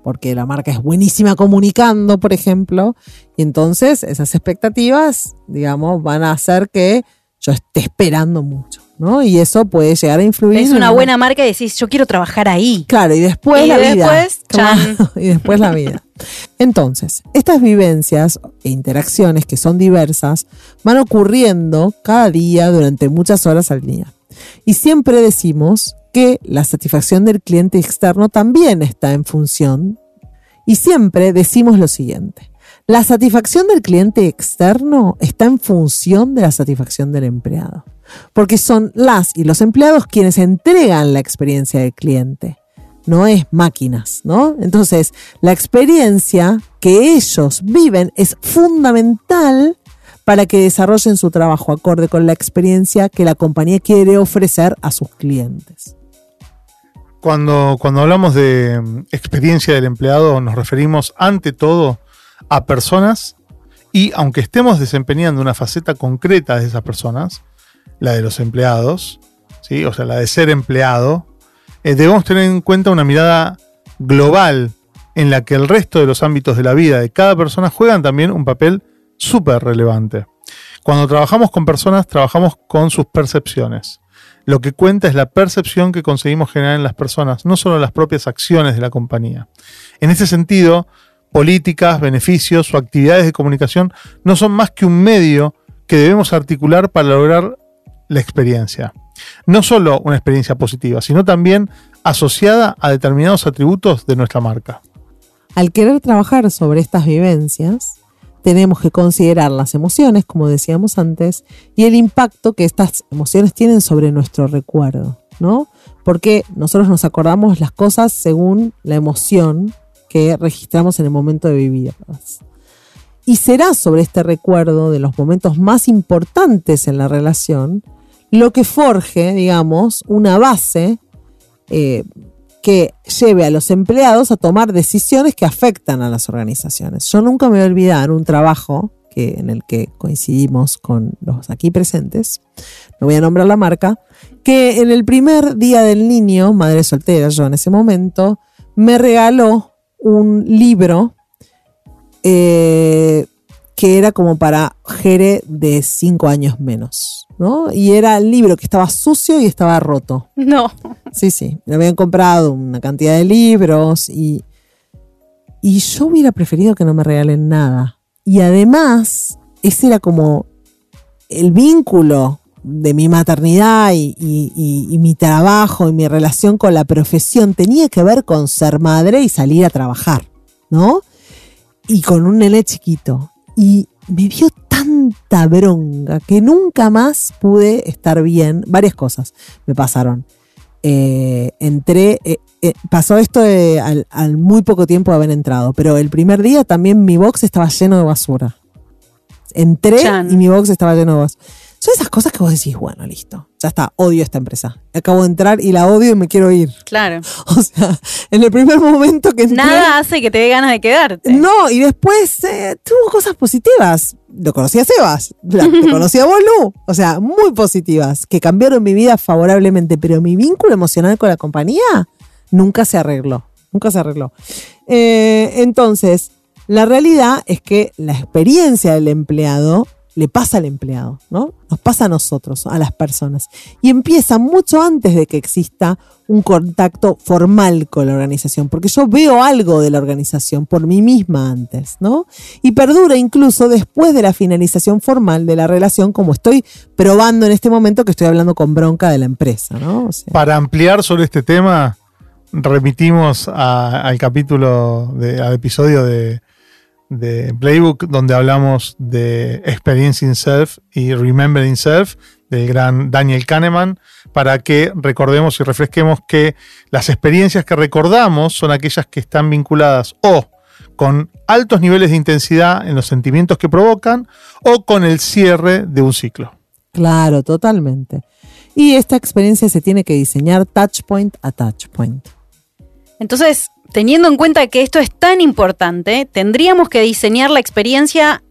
porque la marca es buenísima comunicando, por ejemplo, y entonces esas expectativas, digamos, van a hacer que yo esté esperando mucho, ¿no? Y eso puede llegar a influir. Es una buena marca y decís, yo quiero trabajar ahí. Claro, y después Y la vida. chan. Y después la vida. Entonces, estas vivencias e interacciones que son diversas van ocurriendo cada día durante muchas horas al día. Y siempre decimos que la satisfacción del cliente externo también está en función. Y siempre decimos lo siguiente. La satisfacción del cliente externo está en función de la satisfacción del empleado. Porque son las y los empleados quienes entregan la experiencia del cliente no es máquinas, ¿no? Entonces, la experiencia que ellos viven es fundamental para que desarrollen su trabajo acorde con la experiencia que la compañía quiere ofrecer a sus clientes. Cuando, cuando hablamos de mm, experiencia del empleado, nos referimos ante todo a personas y aunque estemos desempeñando una faceta concreta de esas personas, la de los empleados, ¿sí? o sea, la de ser empleado, eh, debemos tener en cuenta una mirada global en la que el resto de los ámbitos de la vida de cada persona juegan también un papel súper relevante. Cuando trabajamos con personas, trabajamos con sus percepciones. Lo que cuenta es la percepción que conseguimos generar en las personas, no solo las propias acciones de la compañía. En ese sentido, políticas, beneficios o actividades de comunicación no son más que un medio que debemos articular para lograr la experiencia. No solo una experiencia positiva, sino también asociada a determinados atributos de nuestra marca. Al querer trabajar sobre estas vivencias, tenemos que considerar las emociones, como decíamos antes, y el impacto que estas emociones tienen sobre nuestro recuerdo, ¿no? Porque nosotros nos acordamos las cosas según la emoción que registramos en el momento de vivirlas. Y será sobre este recuerdo de los momentos más importantes en la relación lo que forje, digamos, una base eh, que lleve a los empleados a tomar decisiones que afectan a las organizaciones. Yo nunca me voy a olvidar un trabajo que, en el que coincidimos con los aquí presentes, no voy a nombrar la marca, que en el primer día del niño, madre soltera yo en ese momento, me regaló un libro eh, que era como para Jere de cinco años menos, ¿no? Y era el libro que estaba sucio y estaba roto. No. Sí, sí. Me habían comprado una cantidad de libros y, y yo hubiera preferido que no me regalen nada. Y además, ese era como el vínculo de mi maternidad y, y- y mi trabajo y mi relación con la profesión tenía que ver con ser madre y salir a trabajar, ¿no? Y con un nene chiquito. Y me dio tanta bronca que nunca más pude estar bien. Varias cosas me pasaron. Eh, entré, eh, eh, pasó esto de- al, al muy poco tiempo de haber entrado, pero el primer día también mi box estaba lleno de basura. Entré Chan. y mi box estaba lleno de basura. Son esas cosas que vos decís, bueno, listo, ya está, odio esta empresa. Acabo de entrar y la odio y me quiero ir. Claro. O sea, en el primer momento que entré, Nada hace que te dé ganas de quedarte. no, y después eh, tuvo cosas positivas. Lo conocí a Sebas, la- lo conocí a Bolu. O sea, muy positivas, que cambiaron mi vida favorablemente, pero mi vínculo emocional con la compañía nunca se arregló. Nunca se arregló. Eh, entonces, la realidad es que la experiencia del empleado le pasa al empleado, ¿no? Nos pasa a nosotros, a las personas. Y empieza mucho antes de que exista un contacto formal con la organización, porque yo veo algo de la organización por mí misma antes, ¿no? Y perdura incluso después de la finalización formal de la relación, como estoy probando en este momento que estoy hablando con bronca de la empresa, ¿no? Para ampliar sobre este tema, remitimos al capítulo, de, al episodio de, de Playbook, donde hablamos de Experiencing Self y Remembering Self, del gran Daniel Kahneman, para que recordemos y refresquemos que las experiencias que recordamos son aquellas que están vinculadas o con altos niveles de intensidad en los sentimientos que provocan o con el cierre de un ciclo. Claro, totalmente. Y esta experiencia se tiene que diseñar touch point a touch point. Entonces, teniendo en cuenta que esto es tan importante, tendríamos que diseñar la experiencia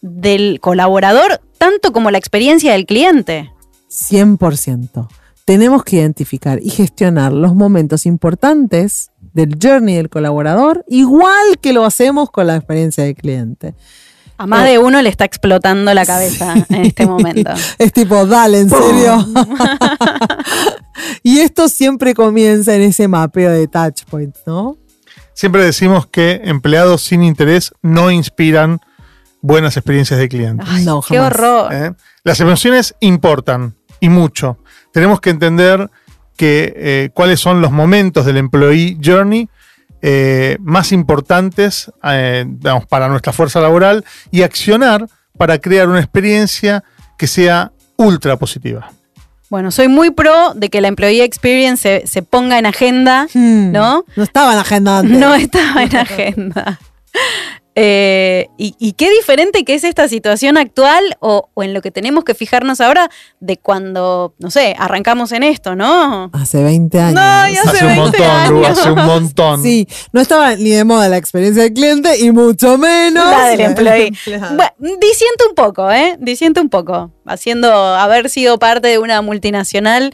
del colaborador tanto como la experiencia del cliente. 100%. Tenemos que identificar y gestionar los momentos importantes del journey del colaborador, igual que lo hacemos con la experiencia del cliente. A más de uno le está explotando la cabeza en este momento. Es tipo, dale, en serio. y esto siempre comienza en ese mapeo de touch points, ¿no? Siempre decimos que empleados sin interés no inspiran buenas experiencias de clientes. Ay, No, qué jamás. horror. ¿eh? Las emociones importan y mucho. Tenemos que entender que, eh, cuáles son los momentos del employee journey eh, más importantes eh, digamos, para nuestra fuerza laboral y accionar para crear una experiencia que sea ultra positiva. Bueno, soy muy pro de que la Employee Experience se, se ponga en agenda, Hmm. ¿no? No estaba en agenda antes. No estaba en agenda. Eh, y, y qué diferente que es esta situación actual o, o en lo que tenemos que fijarnos ahora de cuando, no sé, arrancamos en esto, ¿no? Hace 20 años. No, ya Hace Hace un 20 montón, Lu, años. hace un montón. Sí, no estaba ni de moda la experiencia del cliente y mucho menos La del employee. Bueno, disiento un poco, ¿eh? Disiento un poco. Haciendo, haber sido parte de una multinacional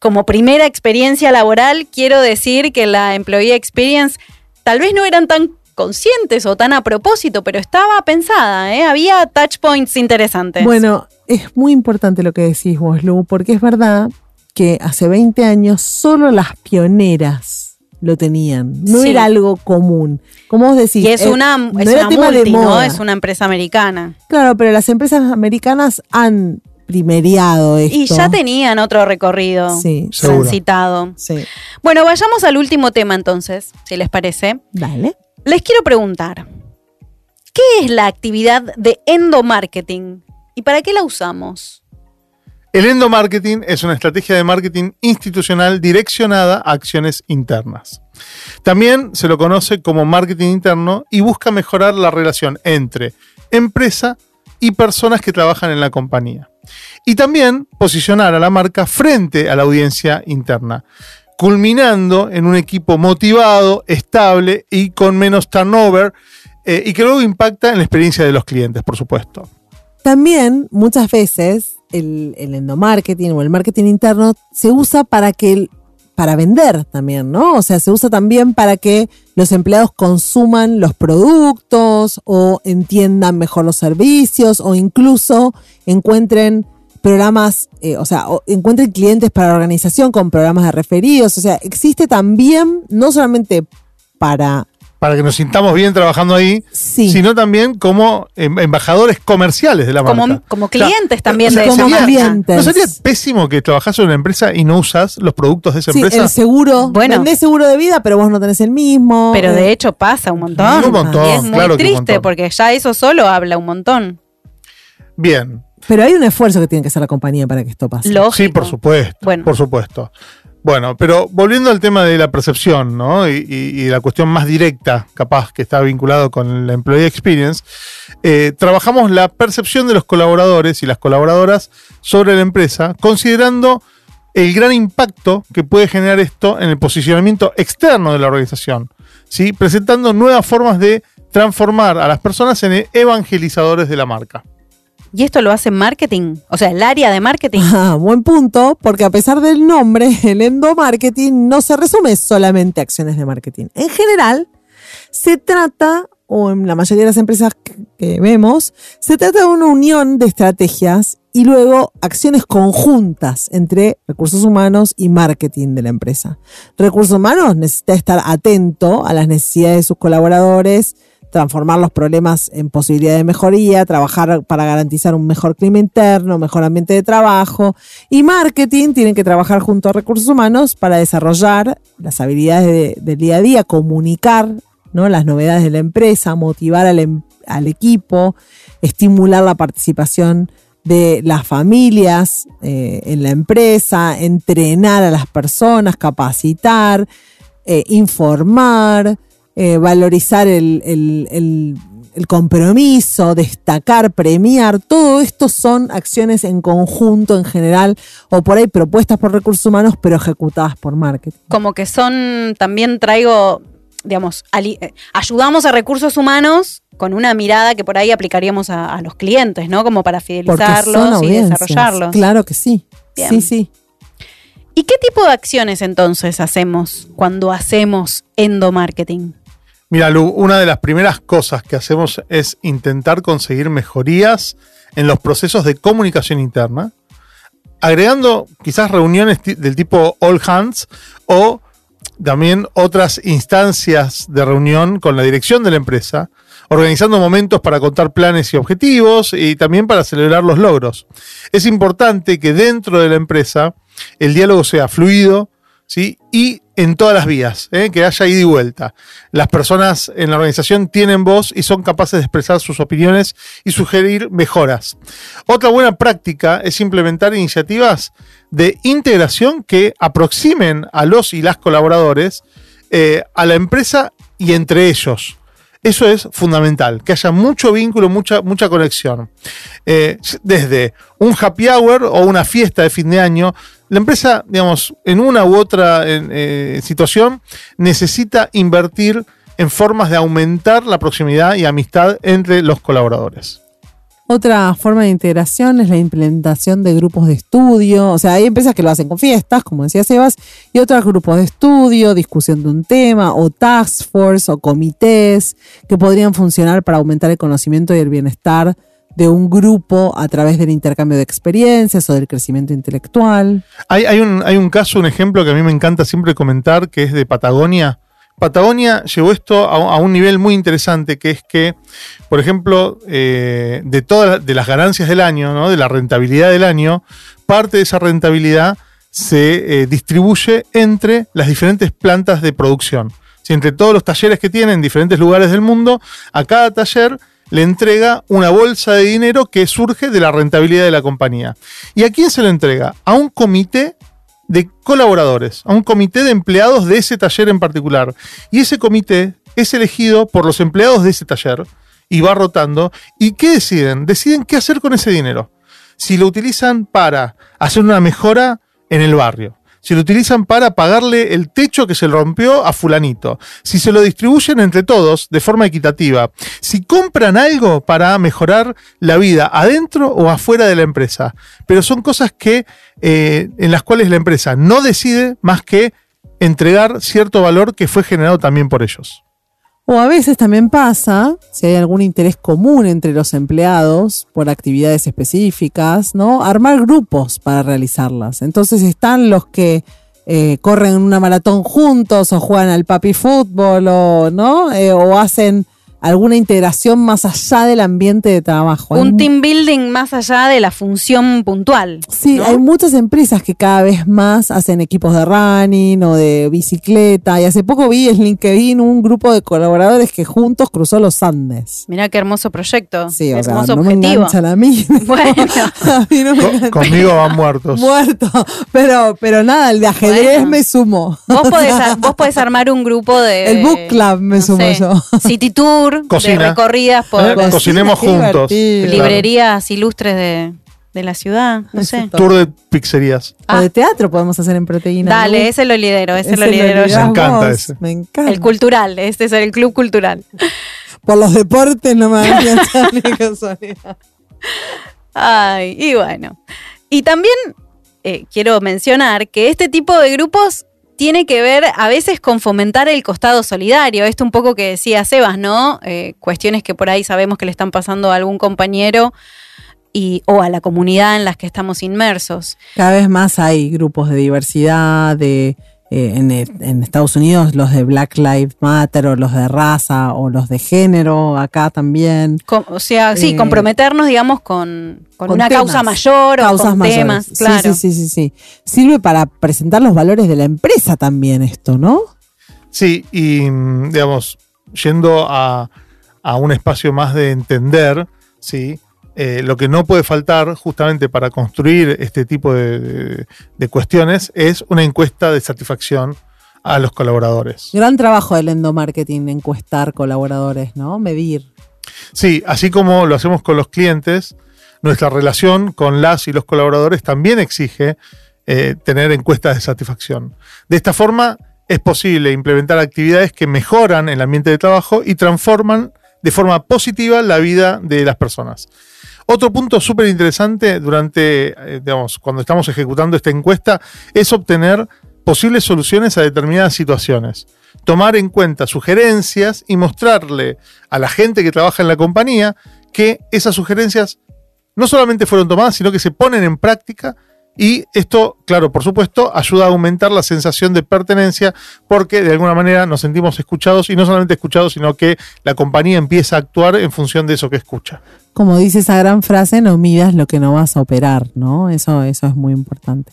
como primera experiencia laboral, quiero decir que la Employee Experience tal vez no eran tan conscientes o tan a propósito, pero estaba pensada, ¿eh? Había touch points interesantes. Bueno, es muy importante lo que decís vos, Lu, porque es verdad que hace 20 años solo las pioneras lo tenían. No Sí. era algo común. Como vos decís. Y es eh, una, no es era una tema de multi, ¿no? moda. Es una empresa americana. Claro, pero las empresas americanas han primeriado esto. Y ya tenían otro recorrido Sí, transitado. Sí. Bueno, vayamos al último tema entonces, si les parece. Dale. Les quiero preguntar, ¿qué es la actividad de endomarketing y para qué la usamos? El endomarketing es una estrategia de marketing institucional direccionada a acciones internas. También se lo conoce como marketing interno y busca mejorar la relación entre empresa y personas que trabajan en la compañía. Y también posicionar a la marca frente a la audiencia interna, culminando en un equipo motivado, estable y con menos turnover, eh, y que luego impacta en la experiencia de los clientes, por supuesto. También muchas veces el, el endomarketing o el marketing interno se usa para que el- para vender también, ¿no? O sea, se usa también para que los empleados consuman los productos o entiendan mejor los servicios o incluso encuentren programas, eh, o sea, encuentren clientes para la organización con programas de referidos. O sea, existe también, no solamente para para que nos sintamos bien trabajando ahí, Sí. sino también como em- embajadores comerciales de la Como- marca. como clientes también de esa sería- marca. clientes. ¿No sería pésimo que trabajás en una empresa y no usas los productos de esa sí, empresa? el seguro. Bueno. vendés seguro de vida, pero vos no tenés el mismo. Pero Eh, de hecho pasa un montón. Un montón, y es muy claro que un triste montón. porque ya eso solo habla un montón. Bien. Pero hay un esfuerzo que tiene que hacer la compañía para que esto pase. Lógico. Sí, por supuesto. Bueno. Por supuesto. Bueno, pero volviendo al tema de la percepción, ¿no? Y, la cuestión más directa, capaz, que está vinculado con la Employee Experience, eh, trabajamos la percepción de los colaboradores y las colaboradoras sobre la empresa, considerando el gran impacto que puede generar esto en el posicionamiento externo de la organización, ¿sí? presentando nuevas formas de transformar a las personas en evangelizadores de la marca. ¿Y esto lo hace marketing? O sea, el área de marketing. Ah, buen punto, porque a pesar del nombre, el endomarketing no se resume solamente a acciones de marketing. En general, se trata, o en la mayoría de las empresas que, vemos, se trata de una unión de estrategias y luego acciones conjuntas entre recursos humanos y marketing de la empresa. Recursos humanos necesita estar atento a las necesidades de sus colaboradores, transformar los problemas en posibilidad de mejoría, trabajar para garantizar un mejor clima interno, mejor ambiente de trabajo. Y marketing tienen que trabajar junto a recursos humanos para desarrollar las habilidades de- del día a día, comunicar ¿no? las novedades de la empresa, motivar al, em- equipo, estimular la participación de las familias eh, en la empresa, entrenar a las personas, capacitar, eh, informar, eh, valorizar el, el- el- el compromiso, destacar, premiar, todo esto son acciones en conjunto en general o por ahí propuestas por recursos humanos pero ejecutadas por marketing. Como que son, también traigo, digamos, ali- eh, ayudamos a recursos humanos con una mirada que por ahí aplicaríamos a, a los clientes, ¿no? Como para fidelizarlos y desarrollarlos. Claro que sí. Bien. Sí, sí. ¿Y qué tipo de acciones entonces hacemos cuando hacemos endomarketing? Mira, Lu, una de las primeras cosas que hacemos es intentar conseguir mejorías en los procesos de comunicación interna, agregando quizás reuniones del tipo all hands o también otras instancias de reunión con la dirección de la empresa, organizando momentos para contar planes y objetivos y también para celebrar los logros. Es importante que dentro de la empresa el diálogo sea fluido, Y en todas las vías, ¿eh? que haya ida y vuelta. Las personas en la organización tienen voz y son capaces de expresar sus opiniones y sugerir mejoras. Otra buena práctica es implementar iniciativas de integración que aproximen a los y las colaboradores eh, a la empresa y entre ellos. Eso es fundamental, que haya mucho vínculo, mucha, mucha conexión. Eh, desde un happy hour o una fiesta de fin de año, la empresa, digamos, en una u otra eh, situación, necesita invertir en formas de aumentar la proximidad y amistad entre los colaboradores. Otra forma de integración es la implementación de grupos de estudio. O sea, hay empresas que lo hacen con fiestas, como decía Sebas, y otros grupos de estudio, discusión de un tema, o task force, o comités, que podrían funcionar para aumentar el conocimiento y el bienestar de un grupo a través del intercambio de experiencias o del crecimiento intelectual. Hay, hay, un, hay un caso, un ejemplo que a mí me encanta siempre comentar, que es de Patagonia. Patagonia llevó esto a, un nivel muy interesante, que es que, por ejemplo, eh, de todas de las ganancias del año, ¿no? de la rentabilidad del año, parte de esa rentabilidad se eh, distribuye entre las diferentes plantas de producción. Entre todos los talleres que tienen en diferentes lugares del mundo, a cada taller le entrega una bolsa de dinero que surge de la rentabilidad de la compañía. ¿Y a quién se lo entrega? A un comité de colaboradores, a un comité de empleados de ese taller en particular. Y ese comité es elegido por los empleados de ese taller y va rotando. ¿Y qué deciden? Deciden qué hacer con ese dinero. Si lo utilizan para hacer una mejora en el barrio, si lo utilizan para pagarle el techo que se le rompió a fulanito, si se lo distribuyen entre todos de forma equitativa, si compran algo para mejorar la vida adentro o afuera de la empresa. Pero son cosas que eh, en las cuales la empresa no decide más que entregar cierto valor que fue generado también por ellos. O a veces también pasa, si hay algún interés común entre los empleados por actividades específicas, ¿no? Armar grupos para realizarlas. Entonces están los que eh, corren una maratón juntos o juegan al papi fútbol o, ¿no? Eh, o hacen alguna integración más allá del ambiente de trabajo. Un Hay team building más allá de la función puntual. Sí, ¿no? hay muchas empresas que cada vez más hacen equipos de running o de bicicleta. Y hace poco vi en LinkedIn un grupo de colaboradores que juntos cruzó los Andes. Mirá qué hermoso proyecto. Sí, o sea, hermoso no me objetivo. enganchan a mí. Bueno. a mí no me enganchan. conmigo van muertos. Muerto. Pero, pero nada, el de ajedrez Bueno. me sumo. Vos podés, ar- vos podés armar un grupo de. El book club me no sumo sé, yo. City tour, Cocina. de recorridas por Eh, cocinemos juntos. librerías ilustres de, de la ciudad. No sé. Tour de pizzerías. O Ah. de teatro podemos hacer en proteína. Dale, ¿no? ese lo lidero, ese, Ese lo lidero yo. Me encanta ese. Me encanta. El cultural, este es el club cultural. Por los deportes no me habían ni casualidad. Ay, y bueno. Y también eh, quiero mencionar que este tipo de grupos tiene que ver a veces con fomentar el costado solidario. Esto un poco que decía Sebas, ¿no? Eh, cuestiones que por ahí sabemos que le están pasando a algún compañero y, o a la comunidad en las que estamos inmersos. Cada vez más hay grupos de diversidad, de eh, en, en Estados Unidos los de Black Lives Matter o los de raza o los de género, acá también. Com- o sea, sí, Eh, comprometernos, digamos, con, con con una temas, causa mayor o Causas con mayores. temas. Sí, Claro. sí, sí, sí, sí. Sirve para presentar los valores de la empresa también esto, ¿no? Sí, y mm, digamos, yendo a, a un espacio más de entender, ¿sí? Eh, lo que no puede faltar justamente para construir este tipo de, de- de cuestiones es una encuesta de satisfacción a los colaboradores. Gran trabajo del endomarketing, encuestar colaboradores, ¿no? Medir. Sí, así como lo hacemos con los clientes, nuestra relación con las y los colaboradores también exige eh, tener encuestas de satisfacción. De esta forma es posible implementar actividades que mejoran el ambiente de trabajo y transforman de forma positiva la vida de las personas. Otro punto súper interesante durante, eh, digamos, cuando estamos ejecutando esta encuesta es obtener posibles soluciones a determinadas situaciones. Tomar en cuenta sugerencias y mostrarle a la gente que trabaja en la compañía que esas sugerencias no solamente fueron tomadas, sino que se ponen en práctica y esto, claro, por supuesto, ayuda a aumentar la sensación de pertenencia porque de alguna manera nos sentimos escuchados y no solamente escuchados, sino que la compañía empieza a actuar en función de eso que escucha. Como dice esa gran frase, no midas lo que no vas a operar, ¿no? Eso, eso es muy importante.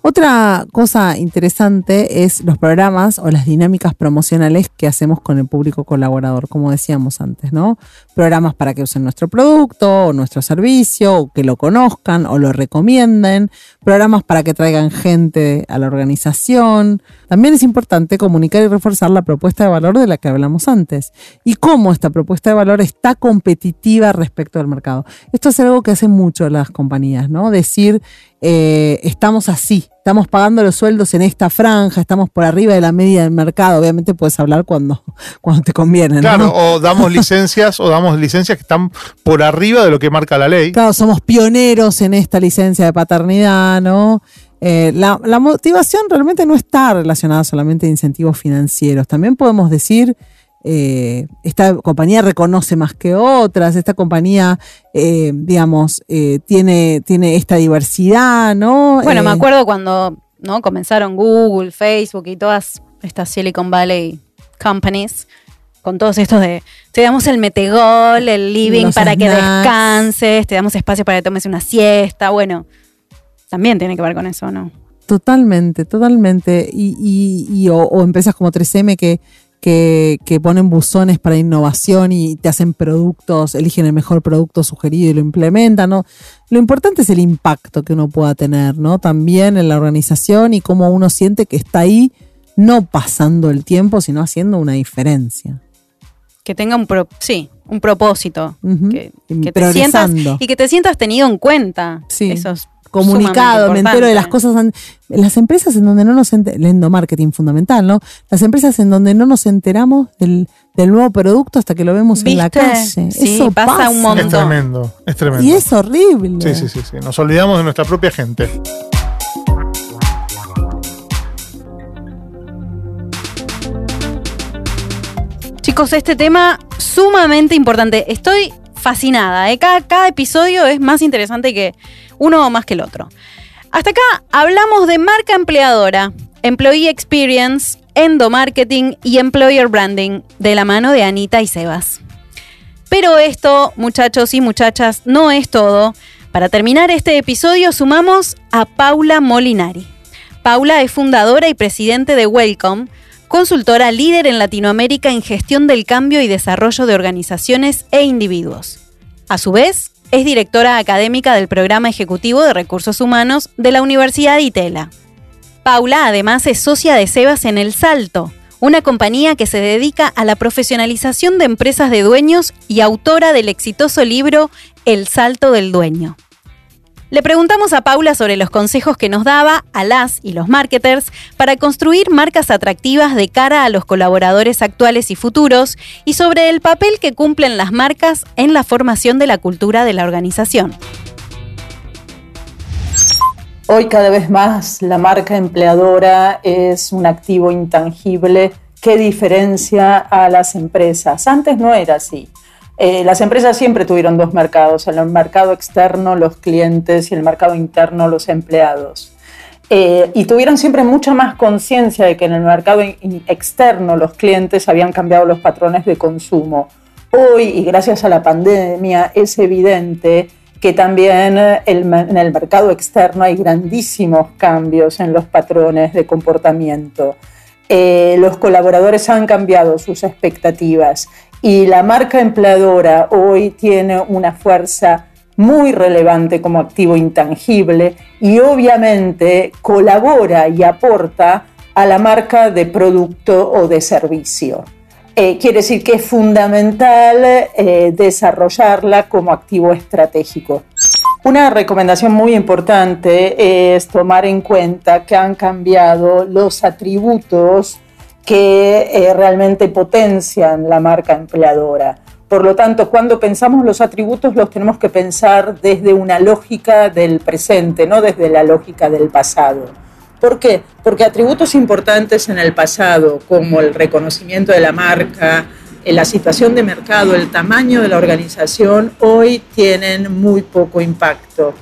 Otra cosa interesante es los programas o las dinámicas promocionales que hacemos con el público colaborador, como decíamos antes, ¿no? Programas para que usen nuestro producto o nuestro servicio, o que lo conozcan o lo recomienden, programas para que traigan gente a la organización. También es importante comunicar y reforzar la propuesta de valor de la que hablamos antes y cómo esta propuesta de valor está competitiva respecto al mercado. Esto es algo que hacen mucho las compañías, ¿no? Decir, eh, estamos así, estamos pagando los sueldos en esta franja, estamos por arriba de la media del mercado. Obviamente puedes hablar cuando, cuando te conviene, ¿no? Claro, o damos licencias o damos licencias que están por arriba de lo que marca la ley. Claro, somos pioneros en esta licencia de paternidad, ¿no? Eh, la, la motivación realmente no está relacionada solamente a incentivos financieros. También podemos decir eh, esta compañía reconoce más que otras, esta compañía, eh, digamos, eh, tiene, tiene esta diversidad, ¿no? Bueno, me acuerdo cuando ¿no? comenzaron Google, Facebook y todas estas Silicon Valley companies con todos estos de te damos el metegol, el living Los para que descanses, te damos espacio para que tomes una siesta, bueno, también tiene que ver con eso, ¿no? Totalmente, totalmente. Y, y- y o, o empresas como 3M que, que, que ponen buzones para innovación y te hacen productos, eligen el mejor producto sugerido y lo implementan, ¿no? Lo importante es el impacto que uno pueda tener, ¿no? También en la organización y cómo uno siente que está ahí, no pasando el tiempo, sino haciendo una diferencia. Que tenga un pro- sí, un propósito, que, que te sientas y que te sientas tenido en cuenta. Sí. Eso es comunicado, me entero de las cosas. Las empresas en donde no nos enteramos, el endomarketing fundamental, ¿no? Las empresas en donde no nos enteramos del, del nuevo producto hasta que lo vemos en la calle. Sí, Eso pasa pasa, un Es montón. tremendo, es tremendo. Y es horrible. Sí, sí, sí, sí. Nos olvidamos de nuestra propia gente. Chicos, este tema sumamente importante. Estoy fascinada. ¿eh? Cada, episodio es más interesante que uno más que el otro. Hasta acá hablamos de marca empleadora, employee experience, endomarketing y employer branding de la mano de Anita y Sebas. Pero esto, muchachos y muchachas, no es todo. Para terminar este episodio sumamos a Paula Molinari. Paula es fundadora y presidente de Welcome, consultora líder en Latinoamérica en gestión del cambio y desarrollo de organizaciones e individuos. A su vez, es directora académica del Programa Ejecutivo de Recursos Humanos de la Universidad ITELA. Paula además es socia de Sebas en El Salto, una compañía que se dedica a la profesionalización de empresas de dueños y autora del exitoso libro El Salto del Dueño. Le preguntamos a Paula sobre los consejos que nos daba a las y los marketers para construir marcas atractivas de cara a los colaboradores actuales y futuros y sobre el papel que cumplen las marcas en la formación de la cultura de la organización. Hoy cada vez más la marca empleadora es un activo intangible que diferencia a las empresas. Antes no era así. Eh, las empresas siempre tuvieron dos mercados, el mercado externo, los clientes, y el mercado interno, los empleados. Eh, y tuvieron siempre mucha más conciencia de que en el mercado externo los clientes habían cambiado los patrones de consumo. Hoy, y gracias a la pandemia, es evidente que también eh, en el mercado externo hay grandísimos cambios en los patrones de comportamiento. Los colaboradores han cambiado sus expectativas y la marca empleadora hoy tiene una fuerza muy relevante como activo intangible y obviamente colabora y aporta a la marca de producto o de servicio. Eh, quiere decir que es fundamental eh, desarrollarla como activo estratégico. Una recomendación muy importante es tomar en cuenta que han cambiado los atributos que eh, realmente potencian la marca empleadora. Por lo tanto, cuando pensamos los atributos los tenemos que pensar desde una lógica del presente, no desde la lógica del pasado. ¿Por qué? Porque atributos importantes en el pasado, como el reconocimiento de la marca, eh, la situación de mercado, el tamaño de la organización, hoy tienen muy poco impacto.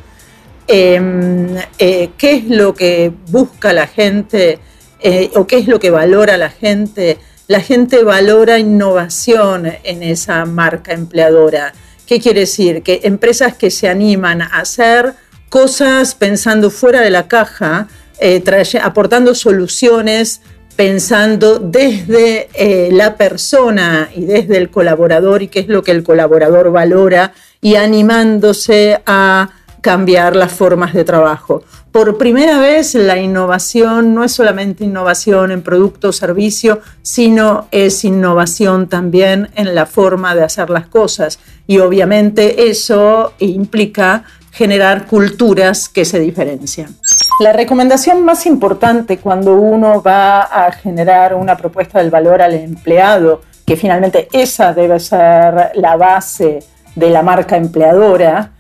Eh, eh, ¿Qué es lo que busca la gente eh, o qué es lo que valora la gente? La gente valora innovación en esa marca empleadora. ¿Qué quiere decir? Que empresas que se animan a hacer cosas pensando fuera de la caja, eh, aportando soluciones, pensando desde eh, la persona y desde el colaborador y qué es lo que el colaborador valora y animándose a cambiar las formas de trabajo. Por primera vez la innovación no es solamente innovación en producto o servicio, sino es innovación también en la forma de hacer las cosas. Y obviamente eso implica generar culturas que se diferencian. La recomendación más importante cuando uno va a generar una propuesta del valor al empleado, que finalmente esa debe ser la base de la marca empleadora,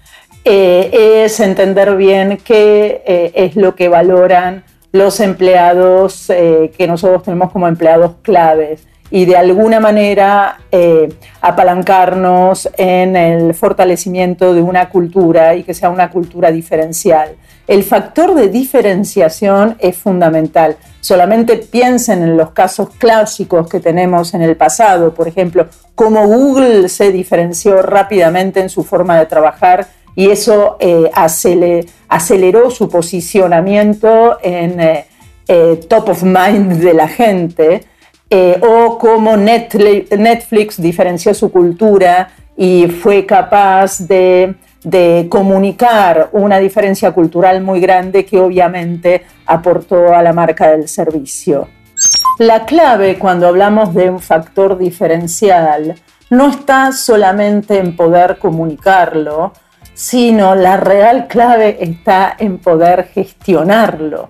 eh, es entender bien qué eh, es lo que valoran los empleados eh, que nosotros tenemos como empleados claves y de alguna manera apalancarnos en el fortalecimiento de una cultura y que sea una cultura diferencial. El factor de diferenciación es fundamental. Solamente piensen en los casos clásicos que tenemos en el pasado, por ejemplo, cómo Google se diferenció rápidamente en su forma de trabajar y eso eh, aceleró su posicionamiento en eh, top of mind de la gente eh, o cómo Netflix diferenció su cultura y fue capaz de, comunicar una diferencia cultural muy grande que obviamente aportó a la marca del servicio. La clave cuando hablamos de un factor diferencial no está solamente en poder comunicarlo, sino la real clave está en poder gestionarlo.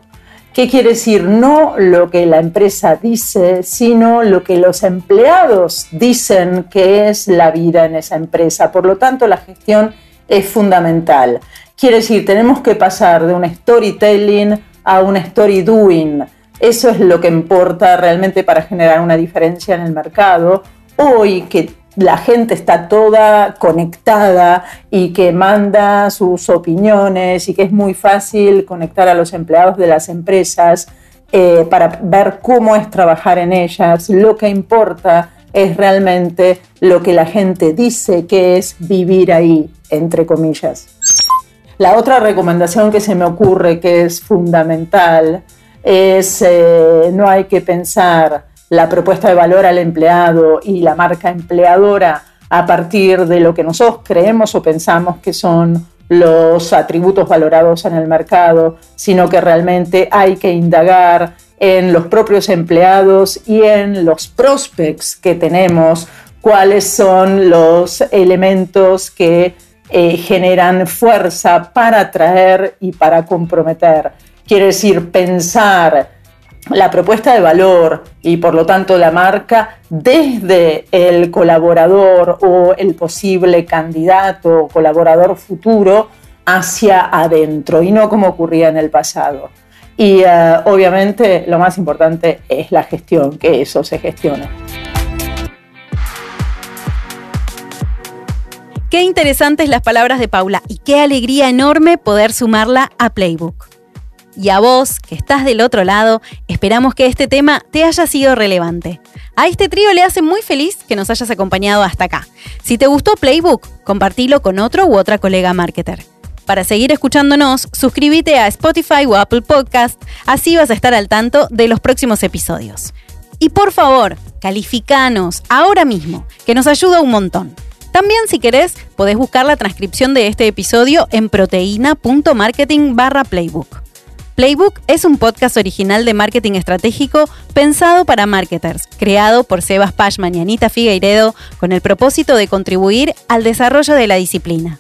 ¿Qué quiere decir? No lo que la empresa dice, sino lo que los empleados dicen que es la vida en esa empresa. Por lo tanto, la gestión es fundamental. Quiere decir, tenemos que pasar de un storytelling a un story doing. Eso es lo que importa realmente para generar una diferencia en el mercado. Hoy que la gente está toda conectada y que manda sus opiniones y que es muy fácil conectar a los empleados de las empresas eh, para ver cómo es trabajar en ellas. Lo que importa es realmente lo que la gente dice que es vivir ahí, entre comillas. La otra recomendación que se me ocurre que es fundamental es eh, no hay que pensar la propuesta de valor al empleado y la marca empleadora a partir de lo que nosotros creemos o pensamos que son los atributos valorados en el mercado, sino que realmente hay que indagar en los propios empleados y en los prospects que tenemos, cuáles son los elementos que eh, generan fuerza para atraer y para comprometer. Quiere decir, pensar la propuesta de valor y por lo tanto la marca desde el colaborador o el posible candidato o colaborador futuro hacia adentro y no como ocurría en el pasado. Y eh, obviamente lo más importante es la gestión, que eso se gestione. Qué interesantes las palabras de Paula y qué alegría enorme poder sumarla a Playbook. Y a vos, que estás del otro lado, esperamos que este tema te haya sido relevante. A este trío le hace muy feliz que nos hayas acompañado hasta acá. Si te gustó Playbook, compartilo con otro u otra colega marketer. Para seguir escuchándonos, suscríbete a Spotify o Apple Podcast, así vas a estar al tanto de los próximos episodios. Y por favor, calificanos ahora mismo, que nos ayuda un montón. También si querés, podés buscar la transcripción de este episodio en proteína.marketing barra playbook. Playbook es un podcast original de marketing estratégico pensado para marketers, creado por Sebas Pashman y Anita Figueiredo con el propósito de contribuir al desarrollo de la disciplina.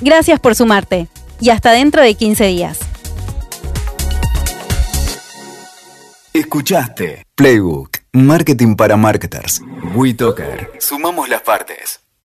Gracias por sumarte y hasta dentro de 15 días. Escuchaste Playbook, Marketing para Marketers. WeToker. Sumamos las partes.